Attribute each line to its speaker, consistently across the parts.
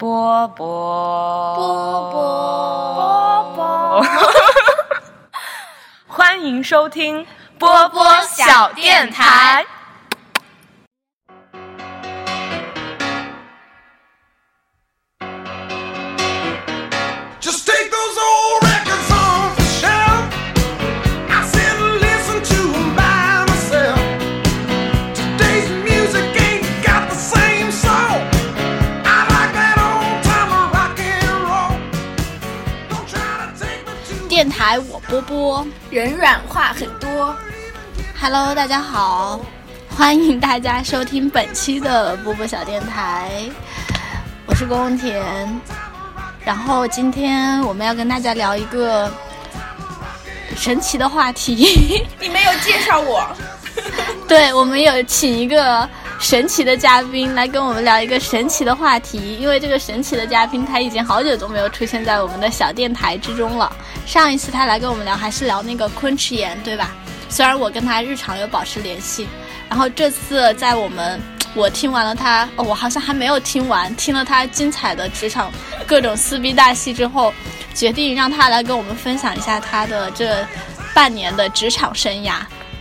Speaker 1: 波波
Speaker 2: 波
Speaker 1: 波波，欢迎收听
Speaker 2: 波波小电台。电台我波波，
Speaker 1: 人软话很多。
Speaker 2: Hello，大家好，欢迎大家收听本期的波波小电台，我是宫田。然后今天我们要跟大家聊一个神奇的话题。
Speaker 1: 你没有介绍我？
Speaker 2: 对，我们有请一个。神奇的嘉宾来跟我们聊一个神奇的话题，因为这个神奇的嘉宾他已经好久都没有出现在我们的小电台之中了。上一次他来跟我们聊还是聊那个昆池岩，对吧？虽然我跟他日常有保持联系，然后这次在我们我听完了他，哦，我好像还没有听完，听了他精彩的职场各种撕逼大戏之后，决定让他来跟我们分享一下他的这半年的职场生涯。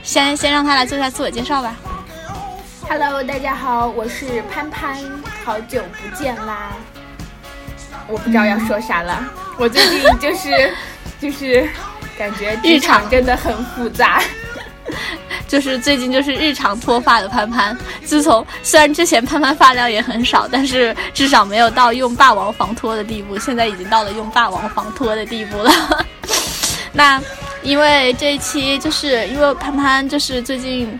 Speaker 2: 先先让他来做一下自我介绍吧。
Speaker 3: Hello，大家好，我是潘潘，好久不见啦！我不知道要说啥了，我最近就是 就是感觉日常真的很复杂，
Speaker 2: 就是最近就是日常脱发的潘潘。自从虽然之前潘潘发量也很少，但是至少没有到用霸王防脱的地步，现在已经到了用霸王防脱的地步了。那因为这一期就是因为潘潘就是最近。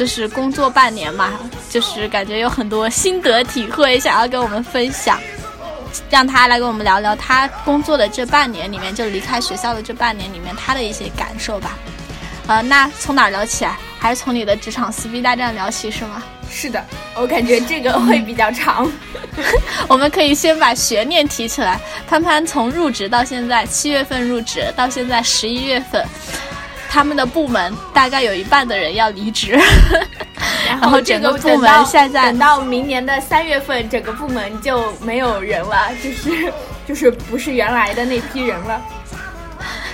Speaker 2: 就是工作半年嘛，就是感觉有很多心得体会想要跟我们分享，让他来跟我们聊聊他工作的这半年里面，就离开学校的这半年里面他的一些感受吧。呃，那从哪聊起？还是从你的职场撕逼大战聊起是吗？
Speaker 3: 是的，我感觉这个会比较长。
Speaker 2: 我们可以先把悬念提起来。潘潘从入职到现在，七月份入职到现在十一月份。他们的部门大概有一半的人要离职，
Speaker 3: 然后 整
Speaker 2: 个部门现在
Speaker 3: 等到明年的三月份，整个部门就没有人了，就是 就是不是原来的那批人了。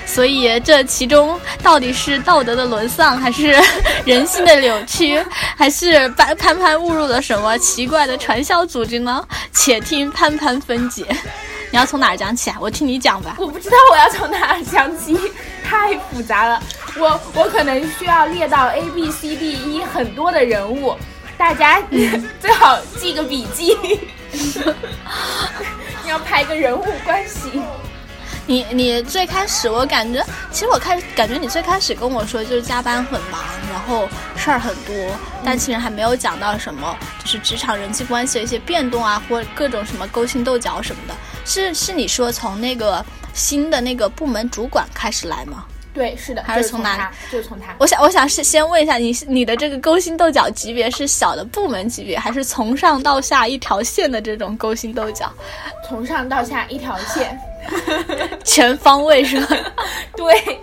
Speaker 2: 所以这其中到底是道德的沦丧，还是 人性的扭曲，还是潘潘潘误入了什么奇怪的传销组织呢？且听潘潘分解。你要从哪儿讲起啊？我听你讲吧。
Speaker 3: 我不知道我要从哪儿讲起，太复杂了。我我可能需要列到 A B C D E 很多的人物，大家 最好记个笔记。你要拍个人物关系。
Speaker 2: 你你最开始我感觉，其实我开感觉你最开始跟我说就是加班很忙，然后事儿很多，但其实还没有讲到什么，就是职场人际关系的一些变动啊，或各种什么勾心斗角什么的。是是你说从那个新的那个部门主管开始来吗？
Speaker 3: 对，是的，
Speaker 2: 还
Speaker 3: 是从
Speaker 2: 哪？
Speaker 3: 就是从他。
Speaker 2: 我想，我想是先问一下你，你的这个勾心斗角级别是小的部门级别，还是从上到下一条线的这种勾心斗角？
Speaker 3: 从上到下一条线，
Speaker 2: 全方位是吧？
Speaker 3: 对，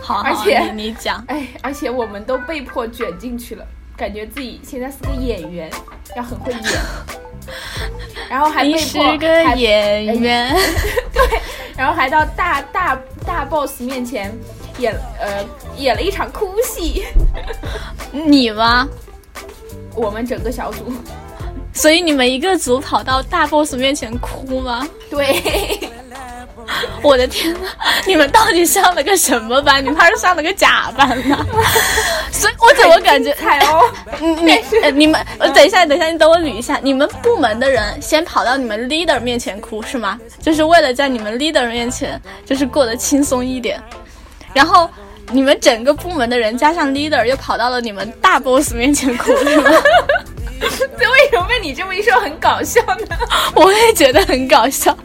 Speaker 2: 好，
Speaker 3: 而且
Speaker 2: 你讲，
Speaker 3: 哎，而且我们都被迫卷进去了，感觉自己现在是个演员，要很会演，然后还被迫
Speaker 2: 是个演员，
Speaker 3: 对。然后还到大大大 boss 面前演呃演了一场哭戏，
Speaker 2: 你吗？
Speaker 3: 我们整个小组，
Speaker 2: 所以你们一个组跑到大 boss 面前哭吗？
Speaker 3: 对。
Speaker 2: 我的天呐，你们到底上了个什么班？你们是上了个假班呢？所以我怎么感觉？
Speaker 3: 彩哦，
Speaker 2: 你你们，等一下，等一下，你等我捋一下。你们部门的人先跑到你们 leader 面前哭是吗？就是为了在你们 leader 面前就是过得轻松一点。然后你们整个部门的人加上 leader 又跑到了你们大 boss 面前哭是吗？
Speaker 3: 这为什么被你这么一说很搞笑呢？
Speaker 2: 我也觉得很搞笑，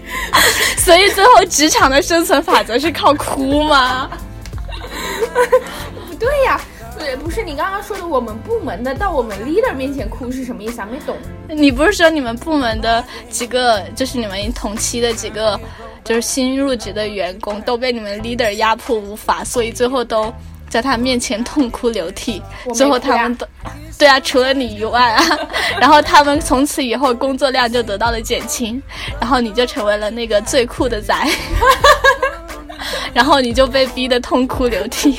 Speaker 2: 所以最后职场的生存法则是靠哭吗？
Speaker 3: 不 对呀，对，不是你刚刚说的我们部门的到我们 leader 面前哭是什么意思啊？没懂。
Speaker 2: 你不是说你们部门的几个，就是你们同期的几个，就是新入职的员工都被你们 leader 压迫无法，所以最后都在他面前痛哭流涕，最后他们都。对啊，除了你以外啊，然后他们从此以后工作量就得到了减轻，然后你就成为了那个最酷的仔，然后你就被逼得痛哭流涕，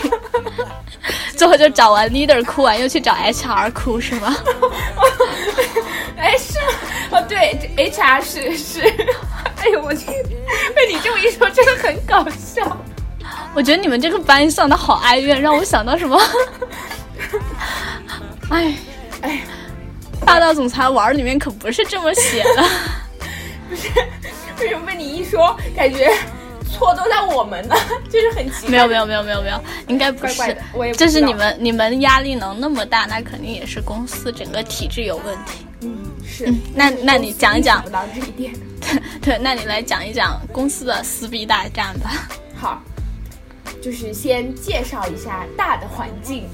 Speaker 2: 最后就找完 leader 哭完，又去找 HR 哭是吗？
Speaker 3: 哎，是吗？哦，对，HR 是是，哎呦我去，被你这么一说，真的很搞笑。
Speaker 2: 我觉得你们这个班上的好哀怨，让我想到什么？哎
Speaker 3: 哎，
Speaker 2: 霸道总裁玩里面可不是这么写的。
Speaker 3: 不是，为什么被你一说，感觉错都在我们呢？就是很奇怪。
Speaker 2: 没有没有没有没有没有，应该不是。
Speaker 3: 怪怪我也不
Speaker 2: 这是你们你们压力能那么大，那肯定也是公司整个体制有问题。
Speaker 3: 嗯，是。
Speaker 2: 那那你讲一讲
Speaker 3: 意识不到这一点。
Speaker 2: 对，那你来讲一讲公司的撕逼大战吧。
Speaker 3: 好，就是先介绍一下大的环境，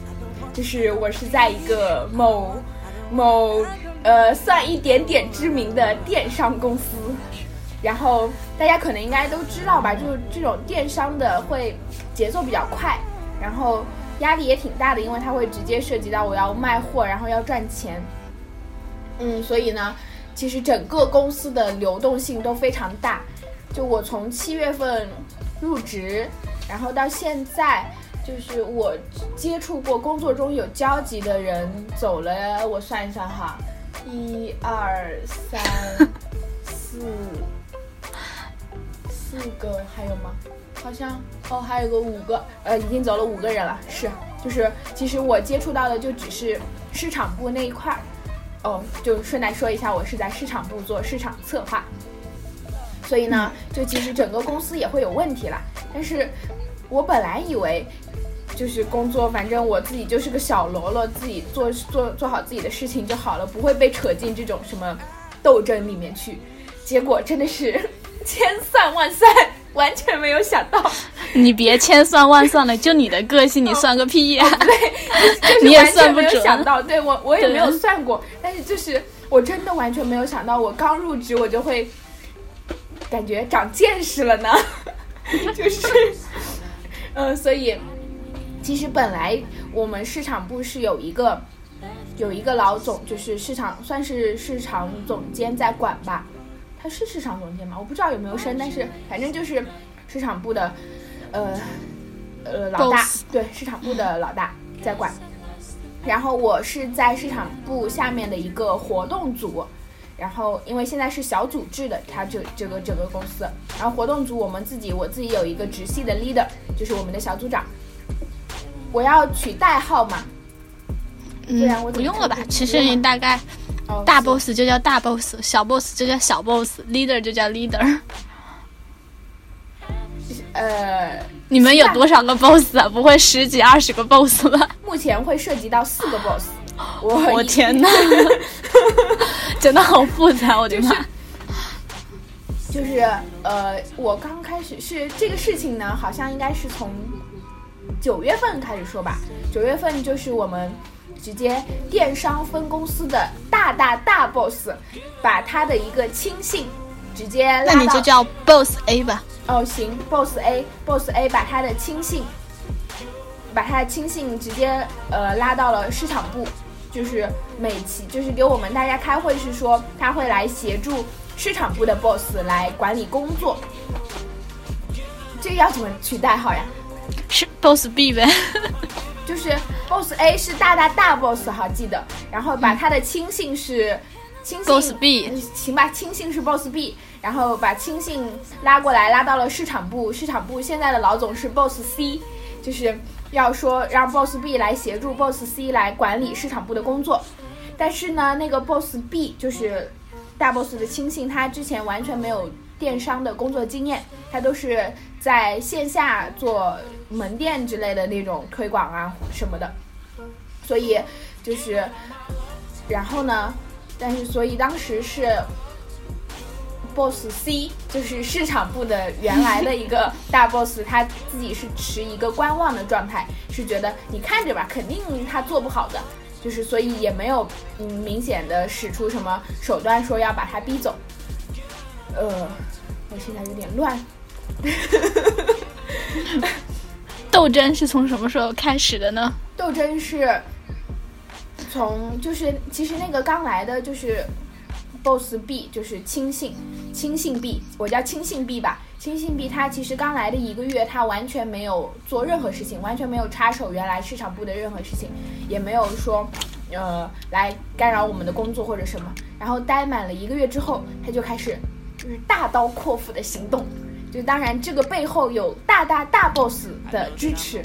Speaker 3: 就是我是在一个某某呃算一点点知名的电商公司，然后大家可能应该都知道吧，就是这种电商的会节奏比较快，然后压力也挺大的，因为它会直接涉及到我要卖货，然后要赚钱，嗯，所以呢，其实整个公司的流动性都非常大。就我从七月份入职，然后到现在，就是我接触过工作中有交集的人走了，我算一算哈，一二三四四个，还有吗？好像哦，还有个五个，呃，已经走了五个人了。是，就是其实我接触到的就只是市场部那一块儿。哦，就顺带说一下，我是在市场部做市场策划。所以呢，就其实整个公司也会有问题啦。但是我本来以为，就是工作，反正我自己就是个小喽啰，自己做做做好自己的事情就好了，不会被扯进这种什么斗争里面去。结果真的是 千算万算，完全没有想到，
Speaker 2: 你别千算万算了，就你的个性，你算个屁呀、
Speaker 3: 就是
Speaker 2: 你也
Speaker 3: 完全没有想到，对我我也没有算过，但是就是我真的完全没有想到，我刚入职我就会感觉长见识了呢，就是，嗯，所以其实本来我们市场部是有一个有一个老总，就是市场算是市场总监在管吧，他是市场总监吗？我不知道有没有升，但是反正就是市场部的，呃呃老大对市场部的老大在管。然后我是在市场部下面的一个活动组，然后因为现在是小组制的，它这这个整个公司，然后活动组我们自己我自己有一个直系的 leader，就是我们的小组长。我要取代号嘛？不然我
Speaker 2: 不用了吧其实你大概
Speaker 3: 哦，
Speaker 2: 大 boss 就叫大 boss，小 boss 就叫小 boss，leader 就叫 leader。
Speaker 3: 呃，
Speaker 2: 你们有多少个 boss 啊？不会十几二十个 boss 吧？
Speaker 3: 目前会涉及到四个 boss。我
Speaker 2: 我天哪，真的好复杂，我的妈！
Speaker 3: 就是呃，我刚开始是这个事情呢，好像应该是从九月份开始说吧。九月份就是我们直接电商分公司的大大大 boss，把他的一个亲信直接拉到
Speaker 2: 那你就叫 boss A 吧。
Speaker 3: 哦，行，boss A，boss A 把他的亲信，把他的亲信直接呃拉到了市场部，就是每期就是给我们大家开会是说他会来协助市场部的 boss 来管理工作，这个要怎么取代好呀？
Speaker 2: 是 boss B 呗。
Speaker 3: 就是 boss A 是大大大 boss 哈，记得，然后把他的亲信是亲信
Speaker 2: Boss B
Speaker 3: 嗯行吧，亲信是 boss B，然后把亲信拉过来，拉到了市场部，市场部现在的老总是 boss C，就是要说让 boss B 来协助 boss C 来管理市场部的工作，但是呢，那个 boss B 就是大 boss 的亲信，他之前完全没有电商的工作经验，他都是在线下做门店之类的那种推广啊什么的，所以就是，然后呢，但是所以当时是 boss C，就是市场部的原来的一个大 boss，他自己是持一个观望的状态，是觉得你看着吧，肯定他做不好的，就是所以也没有嗯明显的使出什么手段说要把他逼走。呃，我现在有点乱。
Speaker 2: 斗争是从什么时候开始的呢？
Speaker 3: 斗争是从就是其实那个刚来的就是 boss B 就是亲信亲信 B，我叫亲信 B 吧。亲信 B 他其实刚来的一个月，他完全没有做任何事情，完全没有插手原来市场部的任何事情，也没有说呃来干扰我们的工作或者什么。然后待满了一个月之后，他就开始就是大刀阔斧的行动。就当然这个背后有大大大 boss 的支持，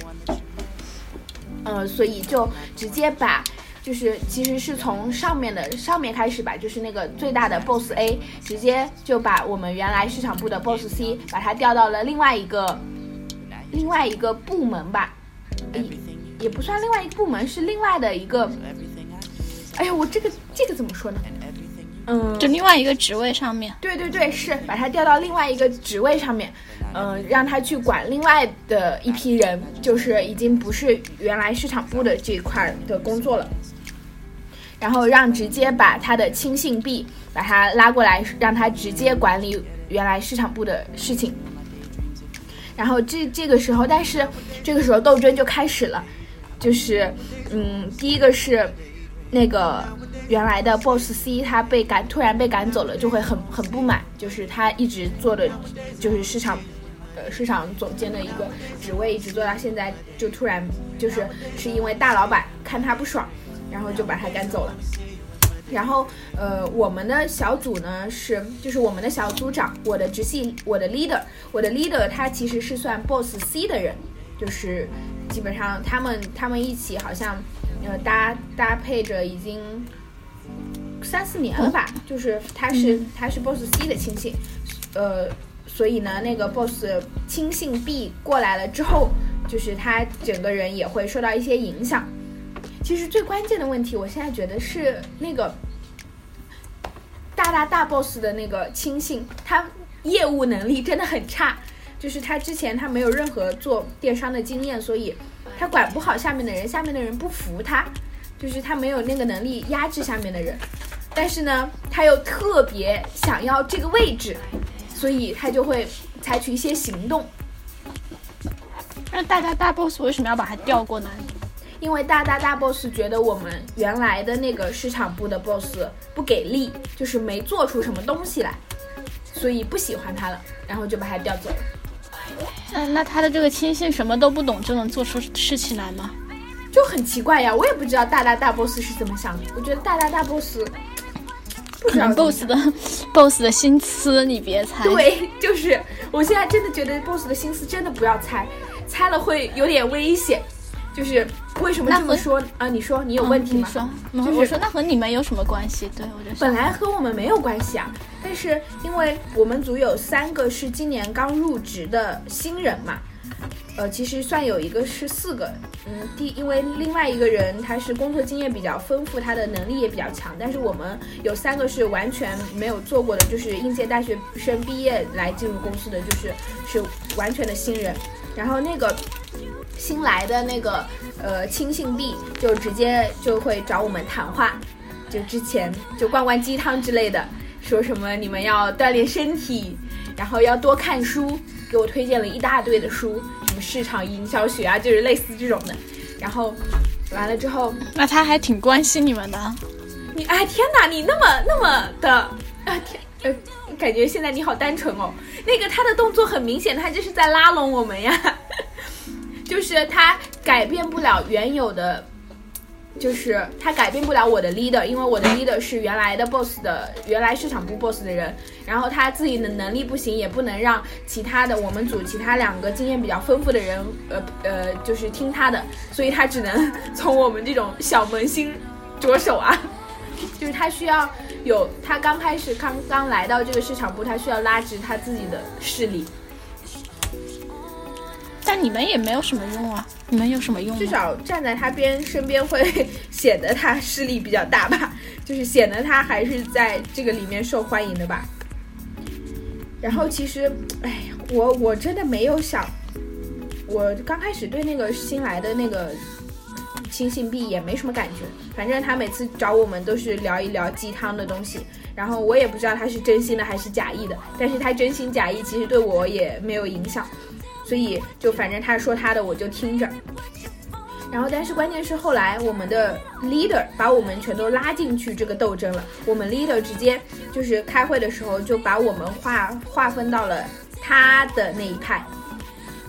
Speaker 3: 呃，所以就直接把。就是其实是从上面的上面开始吧，就是那个最大的 boss A 直接就把我们原来市场部的 boss C 把它调到了另外一个另外一个部门吧，也也不算另外一个部门，是另外的一个。哎呀，我这个这个怎么说呢？
Speaker 2: 嗯，就另外一个职位上面。
Speaker 3: 对对对，是把他调到另外一个职位上面，嗯，让他去管另外的一批人，就是已经不是原来市场部的这一块的工作了。然后让直接把他的亲信 B 把他拉过来，让他直接管理原来市场部的事情。然后这这个时候，但是这个时候斗争就开始了，就是嗯，第一个是那个原来的 boss C 他被赶突然被赶走了，就会很很不满，就是他一直做的就是市场呃市场总监的一个职位，一直做到现在，就突然就是是因为大老板看他不爽。然后就把他赶走了。然后，呃，我们的小组呢是，就是我们的小组长，我的直系，我的 leader，我的 leader，他其实是算 boss C 的人，就是基本上他们他们一起好像，呃，搭搭配着已经三四年了吧，就是他是他是 boss C 的亲信，呃，所以呢，那个 boss 亲信 B 过来了之后，就是他整个人也会受到一些影响。其实最关键的问题，我现在觉得是那个大大大 boss 的那个亲信，他业务能力真的很差。就是他之前他没有任何做电商的经验，所以他管不好下面的人，下面的人不服他，就是他没有那个能力压制下面的人。但是呢，他又特别想要这个位置，所以他就会采取一些行动。
Speaker 2: 那大大大 boss 为什么要把他调过来？
Speaker 3: 因为大大大 boss 觉得我们原来的那个市场部的 boss 不给力，就是没做出什么东西来，所以不喜欢他了，然后就把他调走了。
Speaker 2: 那那他的这个亲信什么都不懂就能做出事情来吗？
Speaker 3: 就很奇怪呀，我也不知道大大大 boss 是怎么想的。我觉得大大大 boss
Speaker 2: 可能 boss 的 boss 的心思你别猜。
Speaker 3: 对，就是我现在真的觉得 boss 的心思真的不要猜，猜了会有点危险。就是为什么这么说啊？你说你有问题吗？
Speaker 2: 就是我说那和你们有什么关系？对，我就
Speaker 3: 本来和我们没有关系啊，但是因为我们组有三个是今年刚入职的新人嘛，呃，其实算有一个是四个，嗯，第因为另外一个人他是工作经验比较丰富，他的能力也比较强，但是我们有三个是完全没有做过的，就是应届大学生毕业来进入公司的，就是是完全的新人，然后那个。新来的那个呃亲信弟就直接就会找我们谈话，就之前就灌灌鸡汤之类的，说什么你们要锻炼身体，然后要多看书，给我推荐了一大堆的书，什么市场营销学啊，就是类似这种的。然后完了之后，
Speaker 2: 那他还挺关心你们的。
Speaker 3: 你哎天哪，你那么那么的啊天呃，感觉现在你好单纯哦。那个他的动作很明显，他就是在拉拢我们呀。就是他改变不了原有的，就是他改变不了我的 leader，因为我的 leader 是原来的 boss 的原来市场部 boss 的人，然后他自己的能力不行，也不能让其他的我们组其他两个经验比较丰富的人，呃呃，就是听他的，所以他只能从我们这种小萌新着手啊，就是他需要有他刚开始刚刚来到这个市场部，他需要拉直他自己的势力。
Speaker 2: 但你们也没有什么用啊！你们有什么用？
Speaker 3: 至少站在他边身边会 显得他势力比较大吧，就是显得他还是在这个里面受欢迎的吧。然后其实，哎，我我真的没有想，我刚开始对那个新来的那个亲信币也没什么感觉，反正他每次找我们都是聊一聊鸡汤的东西，然后我也不知道他是真心的还是假意的，但是他真心假意其实对我也没有影响。所以就反正他说他的我就听着，然后，但是关键是后来我们的 leader 把我们全都拉进去这个斗争了。我们 leader 直接就是开会的时候就把我们划划分到了他的那一派。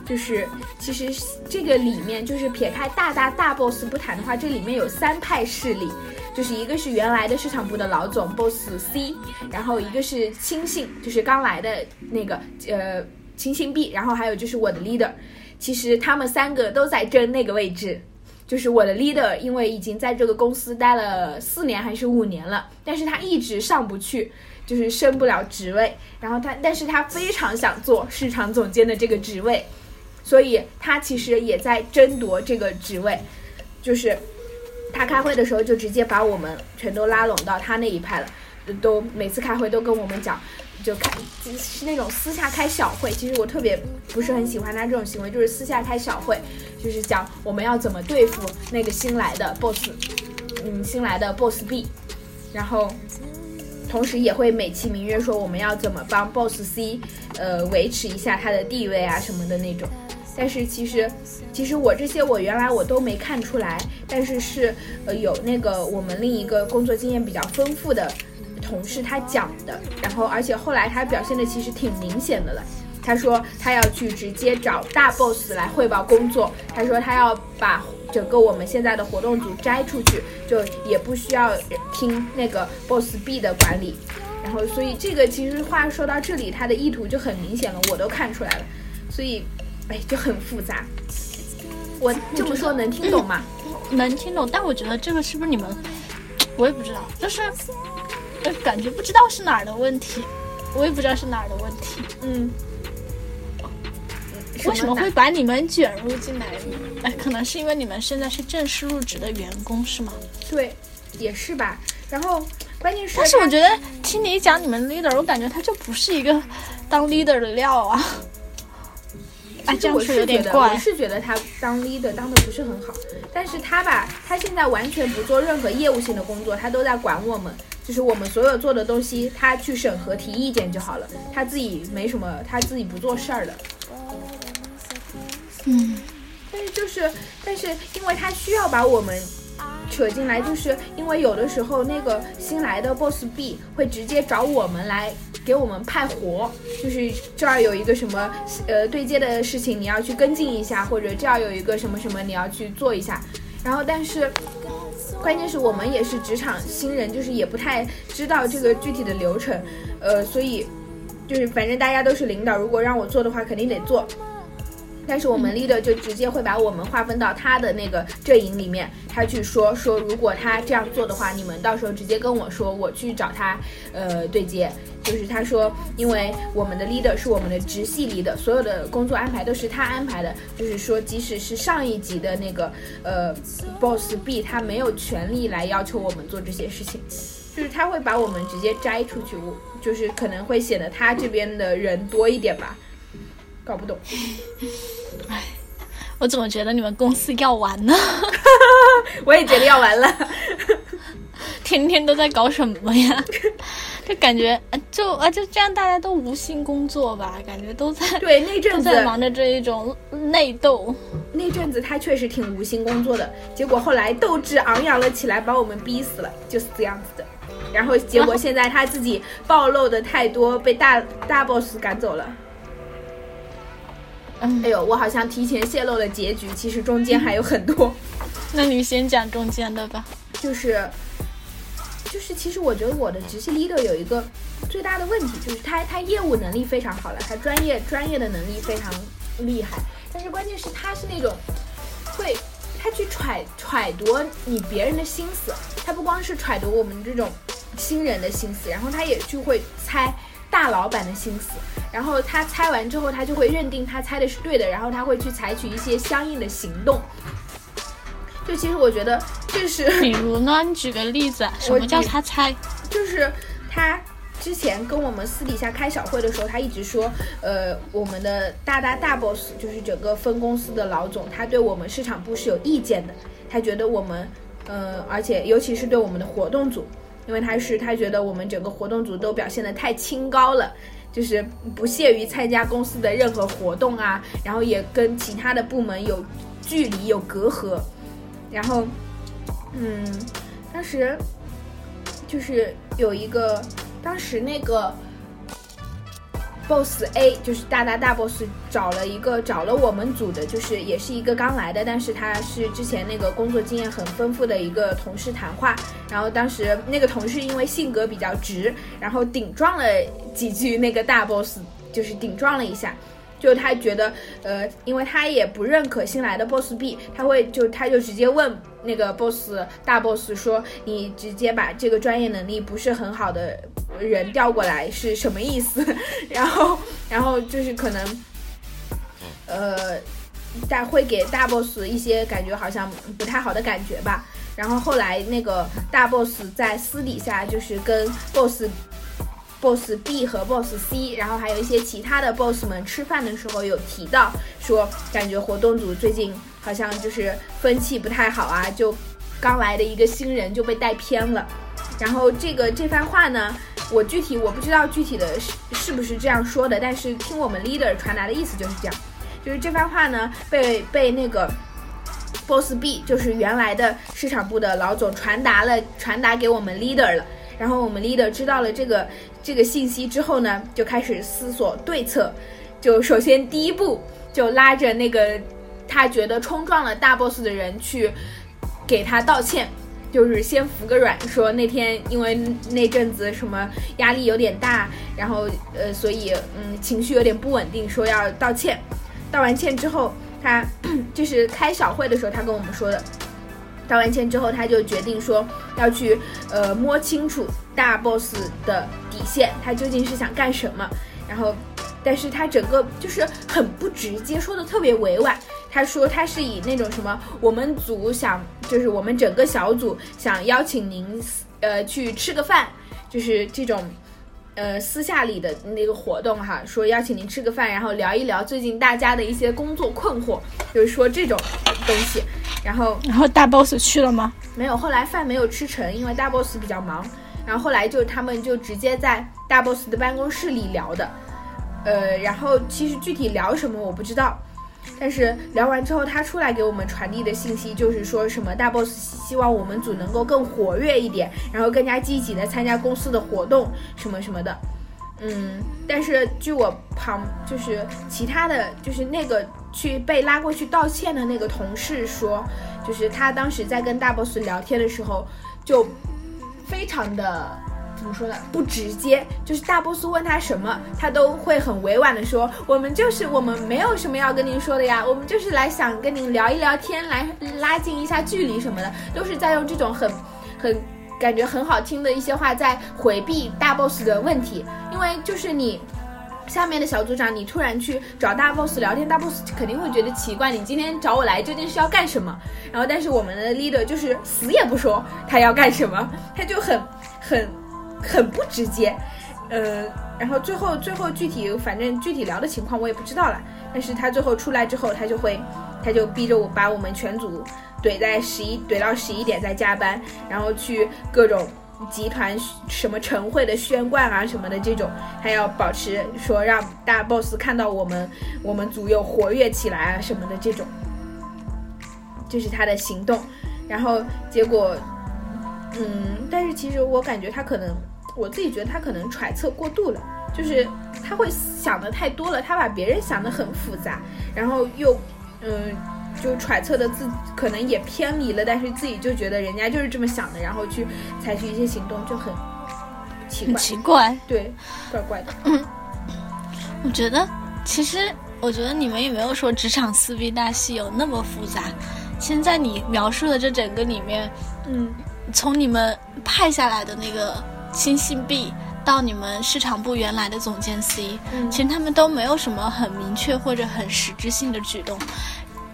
Speaker 3: 就是其实这个里面就是撇开大大大 boss 不谈的话，这里面有三派势力，就是一个是原来的市场部的老总 boss C，然后一个是亲信，就是刚来的那个呃亲信 B，然后还有就是我的 leader。其实他们三个都在争那个位置。就是我的 leader，因为已经在这个公司待了四年还是五年了，但是他一直上不去，就是升不了职位。然后他，但是他非常想做市场总监的这个职位，所以他其实也在争夺这个职位。就是他开会的时候，就直接把我们全都拉拢到他那一派了，都每次开会都跟我们讲。就开是那种私下开小会，其实我特别不是很喜欢他这种行为，就是私下开小会，就是讲我们要怎么对付那个新来的 boss，嗯，新来的 boss B，然后同时也会美其名曰说我们要怎么帮 boss C，呃，维持一下他的地位啊什么的那种。但是其实，其实我这些我原来我都没看出来，但是是呃有那个我们另一个工作经验比较丰富的。同事他讲的，然后而且后来他表现的其实挺明显的了。他说他要去直接找大 boss 来汇报工作。他说他要把整个我们现在的活动组摘出去，就也不需要听那个 boss B 的管理。然后所以这个其实话说到这里，他的意图就很明显了，我都看出来了。所以，哎，就很复杂。我 这么说能听懂吗？
Speaker 2: 能听懂，但我觉得这个是不是你们，我也不知道，就是。感觉不知道是哪儿的问题，我也不知道是哪儿的问题。
Speaker 3: 嗯，
Speaker 2: 为什么会把你们卷入进来？哎，可能是因为你们现在是正式入职的员工，是吗？
Speaker 3: 对，也是吧。然后关键是，
Speaker 2: 但是我觉得听你讲你们 leader，我感觉他就不是一个当 leader 的料啊。哎，这样
Speaker 3: 是
Speaker 2: 有点怪。
Speaker 3: 我是觉得他当 leader 当的不是很好，但是他吧，他现在完全不做任何业务性的工作，他都在管我们。就是我们所有做的东西，他去审核提意见就好了，他自己没什么，他自己不做事儿的。
Speaker 2: 嗯，
Speaker 3: 但是就是，但是因为他需要把我们扯进来，就是因为有的时候那个新来的 boss B 会直接找我们来给我们派活，就是这儿有一个什么呃对接的事情你要去跟进一下，或者这儿有一个什么什么你要去做一下，然后但是。关键是我们也是职场新人，就是也不太知道这个具体的流程，呃，所以就是反正大家都是领导，如果让我做的话，肯定得做。但是我们 leader 就直接会把我们划分到他的那个阵营里面，他去说说，如果他这样做的话，你们到时候直接跟我说，我去找他，呃，对接。就是他说，因为我们的 leader 是我们的直系 leader，所有的工作安排都是他安排的。就是说，即使是上一级的那个呃 boss B，他没有权利来要求我们做这些事情，就是他会把我们直接摘出去，我就是可能会显得他这边的人多一点吧。搞不懂，
Speaker 2: 哎，我怎么觉得你们公司要完呢？
Speaker 3: 我也觉得要完了，
Speaker 2: 天天都在搞什么呀？就感觉就啊就这样，大家都无心工作吧？感觉都在
Speaker 3: 对那阵子
Speaker 2: 在忙着这一种内斗。
Speaker 3: 那阵子他确实挺无心工作的，结果后来斗志昂扬了起来，把我们逼死了，就是这样子的。然后结果现在他自己暴露的太多，被大大 boss 赶走了。哎呦，我好像提前泄露了结局，其实中间还有很多。
Speaker 2: 那你先讲中间的吧。
Speaker 3: 就是，就是，其实我觉得我的直系 leader 有一个最大的问题，就是他他业务能力非常好了，他专业专业的能力非常厉害，但是关键是他是那种会他去揣揣度你别人的心思，他不光是揣度我们这种新人的心思，然后他也就会猜。大老板的心思，然后他猜完之后，他就会认定他猜的是对的，然后他会去采取一些相应的行动。就其实我觉得这是，
Speaker 2: 比如呢，你举个例子，什么叫他猜？
Speaker 3: 就是他之前跟我们私底下开小会的时候，他一直说，呃，我们的大大大 boss 就是整个分公司的老总，他对我们市场部是有意见的，他觉得我们，呃，而且尤其是对我们的活动组。因为他是他觉得我们整个活动组都表现的太清高了，就是不屑于参加公司的任何活动啊，然后也跟其他的部门有距离有隔阂，然后，嗯，当时就是有一个，当时那个 boss A 就是大大大 boss 找了一个找了我们组的，就是也是一个刚来的，但是他是之前那个工作经验很丰富的一个同事谈话。然后当时那个同事因为性格比较直，然后顶撞了几句那个大 boss，就是顶撞了一下。就他觉得，呃，因为他也不认可新来的 boss B，他会就他就直接问那个 boss 大 boss 说，你直接把这个专业能力不是很好的人调过来是什么意思？然后，然后就是可能，呃，大会给大 boss 一些感觉好像不太好的感觉吧。然后后来那个大 boss 在私底下就是跟 boss。Boss B 和 boss C，然后还有一些其他的 boss 们吃饭的时候有提到，说感觉活动组最近好像就是风气不太好啊，就刚来的一个新人就被带偏了。然后这个这番话呢，我具体我不知道具体的是是不是这样说的，但是听我们 leader 传达的意思就是这样，就是这番话呢被被那个 boss B，就是原来的市场部的老总传达了，传达给我们 leader 了。然后我们 leader 知道了这个这个信息之后呢，就开始思索对策。就首先第一步，就拉着那个他觉得冲撞了大 boss 的人去给他道歉，就是先服个软，说那天因为那阵子什么压力有点大，然后呃，所以嗯情绪有点不稳定，说要道歉。道完歉之后，他 就是开小会的时候，他跟我们说的。道完歉之后，他就决定说要去呃摸清楚大 boss 的底线，他究竟是想干什么。然后，但是他整个就是很不直接，说的特别委婉。他说他是以那种什么，我们组想就是我们整个小组想邀请您呃去吃个饭，就是这种呃私下里的那个活动哈，说邀请您吃个饭，然后聊一聊最近大家的一些工作困惑，就是说这种东西。然后，
Speaker 2: 然后大 boss 去了吗？
Speaker 3: 没有，后来饭没有吃成，因为大 boss 比较忙。然后后来就他们就直接在大 boss 的办公室里聊的，呃，然后其实具体聊什么我不知道，但是聊完之后他出来给我们传递的信息就是说什么大 boss 希望我们组能够更活跃一点，然后更加积极的参加公司的活动什么什么的。嗯，但是据我旁就是其他的就是那个去被拉过去道歉的那个同事说，就是他当时在跟大 boss 聊天的时候，就非常的怎么说呢？不直接，就是大 boss 问他什么，他都会很委婉的说，我们就是我们没有什么要跟您说的呀，我们就是来想跟您聊一聊天，来拉近一下距离什么的，都是在用这种很很。感觉很好听的一些话，在回避大 boss 的问题，因为就是你下面的小组长，你突然去找大 boss 聊天，大 boss 肯定会觉得奇怪，你今天找我来究竟是要干什么？然后，但是我们的 leader 就是死也不说他要干什么，他就很很很不直接，呃，然后最后最后具体反正具体聊的情况我也不知道了，但是他最后出来之后，他就会他就逼着我把我们全组。怼在十一怼到十一点再加班，然后去各种集团什么晨会的宣贯啊什么的这种，还要保持说让大 boss 看到我们我们组又活跃起来啊什么的这种，就是他的行动。然后结果，嗯，但是其实我感觉他可能，我自己觉得他可能揣测过度了，就是他会想的太多了，他把别人想的很复杂，然后又嗯。就揣测的自可能也偏离了，但是自己就觉得人家就是这么想的，然后去采取一些行动就很奇怪，
Speaker 2: 奇怪，
Speaker 3: 对，怪怪的。
Speaker 2: 嗯，我觉得其实我觉得你们也没有说职场撕逼大戏有那么复杂。现在你描述的这整个里面，
Speaker 3: 嗯，
Speaker 2: 从你们派下来的那个新信 B 到你们市场部原来的总监 C，其实他们都没有什么很明确或者很实质性的举动。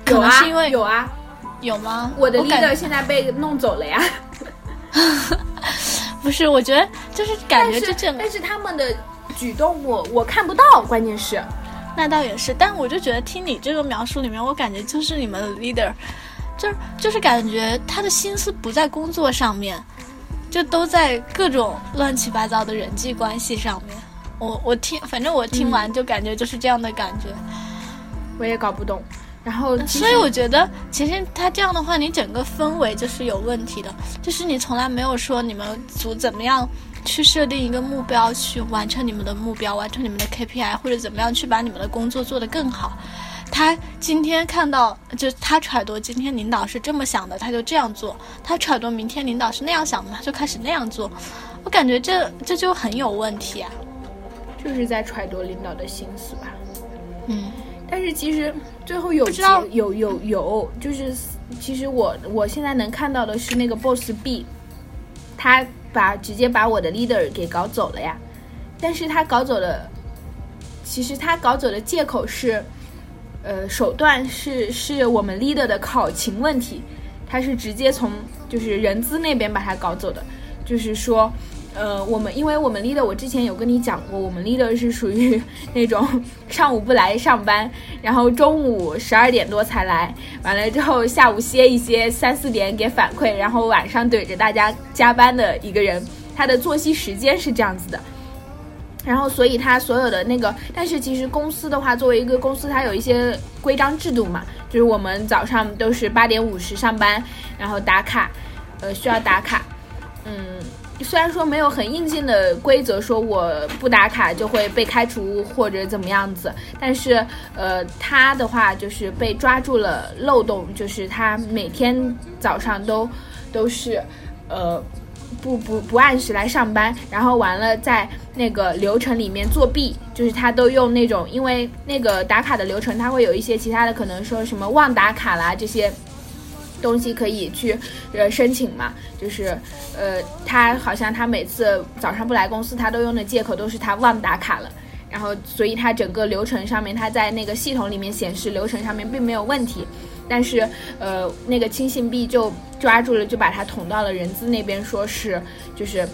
Speaker 2: 可能是因为
Speaker 3: 有啊，
Speaker 2: 有吗？
Speaker 3: 我的 leader 现在被弄走了呀。
Speaker 2: 不是，我觉得就是感觉这整，
Speaker 3: 但是他们的举动我我看不到，关键是，
Speaker 2: 那倒也是。但我就觉得听你这个描述里面，我感觉就是你们的 leader，就是就是感觉他的心思不在工作上面，就都在各种乱七八糟的人际关系上面。我我听，反正我听完就感觉就是这样的感觉。
Speaker 3: 我也搞不懂。然后，
Speaker 2: 所以我觉得其实他这样的话，你整个氛围就是有问题的，就是你从来没有说你们组怎么样去设定一个目标，去完成你们的目标，完成你们的 KPI，或者怎么样去把你们的工作做得更好。他今天看到，就他揣度今天领导是这么想的，他就这样做；他揣度明天领导是那样想的，他就开始那样做。我感觉这这就很有问题啊，
Speaker 3: 就是在揣度领导的心思吧。
Speaker 2: 嗯。
Speaker 3: 但是其实最后有有有有，就是其实我我现在能看到的是那个 boss B，他把直接把我的 leader 给搞走了呀。但是他搞走了，其实他搞走的借口是，呃，手段是是我们 leader 的考勤问题，他是直接从就是人资那边把他搞走的，就是说。呃，我们因为我们 leader，我之前有跟你讲过，我们 leader 是属于 那种 上午不来上班，然后中午十二点多才来，完了之后下午歇一歇，三四点给反馈，然后晚上怼着大家加班的一个人，他的作息时间是这样子的。然后，所以他所有的那个，但是其实公司的话，作为一个公司，它有一些规章制度嘛，就是我们早上都是八点五十上班，然后打卡，呃，需要打卡，嗯。虽然说没有很硬性的规则说我不打卡就会被开除或者怎么样子，但是呃，他的话就是被抓住了漏洞，就是他每天早上都都是呃不不不按时来上班，然后完了在那个流程里面作弊，就是他都用那种因为那个打卡的流程，他会有一些其他的可能说什么忘打卡啦这些。东西可以去呃申请嘛，就是呃他好像他每次早上不来公司，他都用的借口都是他忘打卡了，然后所以他整个流程上面他在那个系统里面显示流程上面并没有问题，但是呃那个亲信币就抓住了，就把他捅到了人资那边，说是就是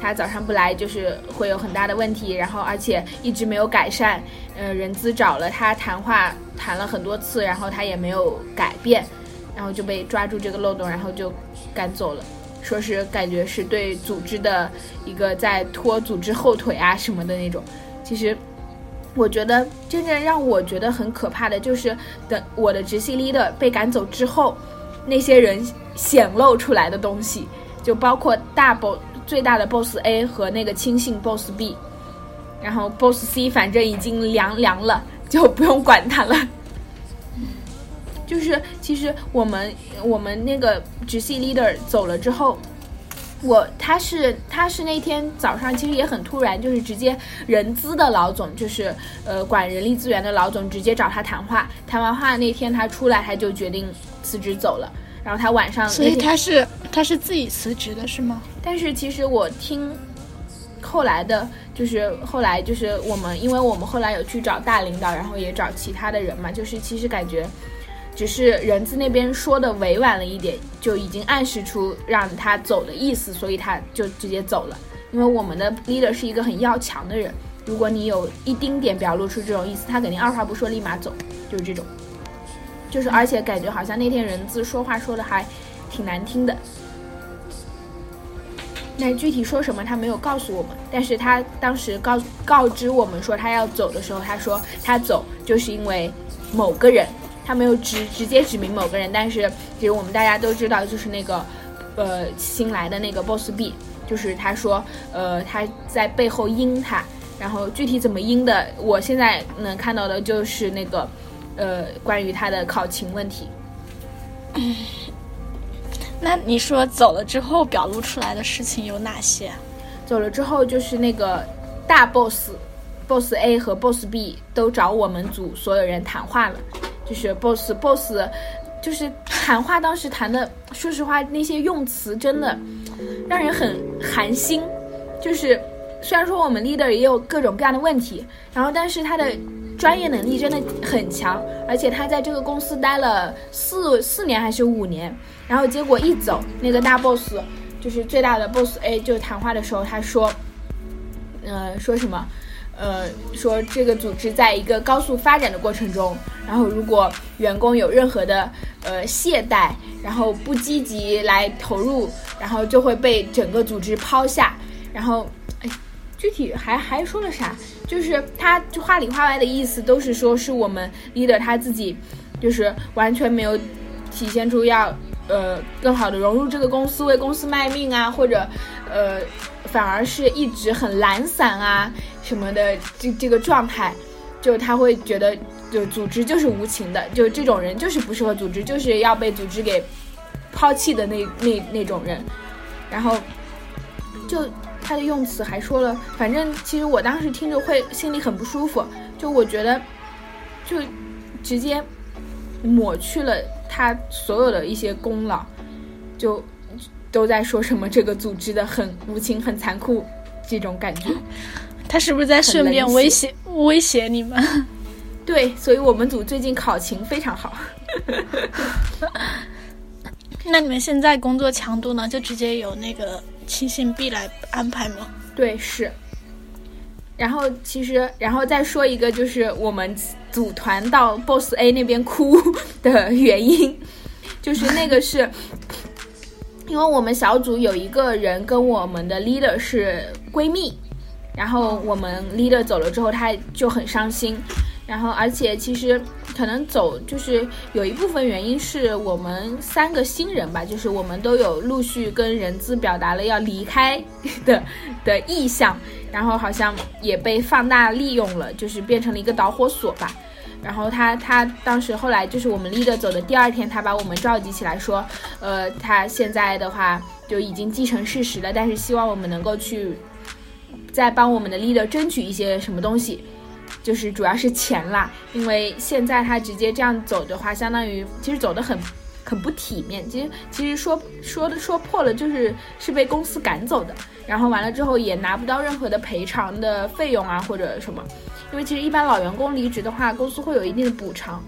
Speaker 3: 他早上不来就是会有很大的问题，然后而且一直没有改善，呃人资找了他谈话谈了很多次，然后他也没有改变。然后就被抓住这个漏洞，然后就赶走了，说是感觉是对组织的一个在拖组织后腿啊什么的那种。其实，我觉得真正让我觉得很可怕的就是，等我的直系 leader 被赶走之后，那些人显露出来的东西，就包括大 boss 最大的 boss A 和那个亲信 boss B，然后 boss C 反正已经凉凉了，就不用管他了。就是其实我们我们那个直系 leader 走了之后，我他是他是那天早上其实也很突然，就是直接人资的老总，就是呃管人力资源的老总直接找他谈话，谈完话那天他出来他就决定辞职走了，然后他晚上
Speaker 2: 所以他是他是自己辞职的是吗？
Speaker 3: 但是其实我听后来的，就是后来就是我们因为我们后来有去找大领导，然后也找其他的人嘛，就是其实感觉。只是人资那边说的委婉了一点，就已经暗示出让他走的意思，所以他就直接走了。因为我们的 leader 是一个很要强的人，如果你有一丁点表露出这种意思，他肯定二话不说立马走，就是这种。就是而且感觉好像那天人资说话说的还挺难听的。那具体说什么他没有告诉我们，但是他当时告告知我们说他要走的时候，他说他走就是因为某个人。他没有直直接指明某个人，但是其实我们大家都知道，就是那个，呃，新来的那个 boss B，就是他说，呃，他在背后阴他，然后具体怎么阴的，我现在能看到的就是那个，呃，关于他的考勤问题。
Speaker 2: 那你说走了之后表露出来的事情有哪些？
Speaker 3: 走了之后就是那个大 boss，boss A 和 boss B 都找我们组所有人谈话了。就是 boss boss，就是谈话当时谈的，说实话那些用词真的让人很寒心。就是虽然说我们 leader 也有各种各样的问题，然后但是他的专业能力真的很强，而且他在这个公司待了四四年还是五年，然后结果一走，那个大 boss 就是最大的 boss A 就谈话的时候他说，呃说什么？呃，说这个组织在一个高速发展的过程中，然后如果员工有任何的呃懈怠，然后不积极来投入，然后就会被整个组织抛下。然后，哎，具体还还说了啥？就是他就话里话外的意思都是说是我们 leader 他自己，就是完全没有体现出要呃更好的融入这个公司，为公司卖命啊，或者呃反而是一直很懒散啊什么的这这个状态，就他会觉得就组织就是无情的，就这种人就是不适合组织，就是要被组织给抛弃的那那那种人，然后就他的用词还说了，反正其实我当时听着会心里很不舒服，就我觉得就直接抹去了他所有的一些功劳，就都在说什么这个组织的很无情、很残酷这种感觉。
Speaker 2: 他是不是在顺便威胁威胁你们？
Speaker 3: 对，所以我们组最近考勤非常好。
Speaker 2: 那你们现在工作强度呢？就直接由那个亲信 B 来安排吗？
Speaker 3: 对，是。然后其实，然后再说一个，就是我们组团到 Boss A 那边哭的原因，就是那个是，因为我们小组有一个人跟我们的 leader 是闺蜜，然后我们 leader 走了之后，她就很伤心。然后，而且其实可能走就是有一部分原因是我们三个新人吧，就是我们都有陆续跟人资表达了要离开的的意向，然后好像也被放大利用了，就是变成了一个导火索吧。然后他他当时后来就是我们 leader 走的第二天，他把我们召集起来说，呃，他现在的话就已经既成事实了，但是希望我们能够去再帮我们的 leader 争取一些什么东西。就是主要是钱啦，因为现在他直接这样走的话，相当于其实走的很很不体面。其实其实说说的说破了，就是是被公司赶走的。然后完了之后也拿不到任何的赔偿的费用啊或者什么。因为其实一般老员工离职的话，公司会有一定的补偿，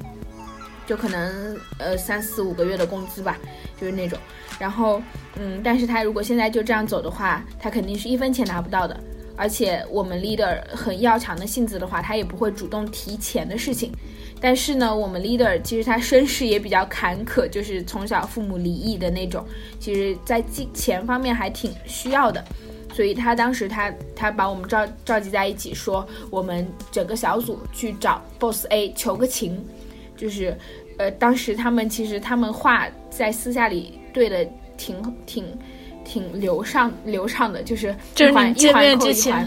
Speaker 3: 就可能呃三四五个月的工资吧，就是那种。然后嗯，但是他如果现在就这样走的话，他肯定是一分钱拿不到的。而且我们 leader 很要强的性子的话，他也不会主动提钱的事情。但是呢，我们 leader 其实他身世也比较坎坷，就是从小父母离异的那种，其实在金钱方面还挺需要的。所以他当时他他把我们召召集在一起，说我们整个小组去找 boss A 求个情，就是呃，当时他们其实他们话在私下里对的挺挺。挺流畅流畅的，就是
Speaker 2: 就是你见面之前，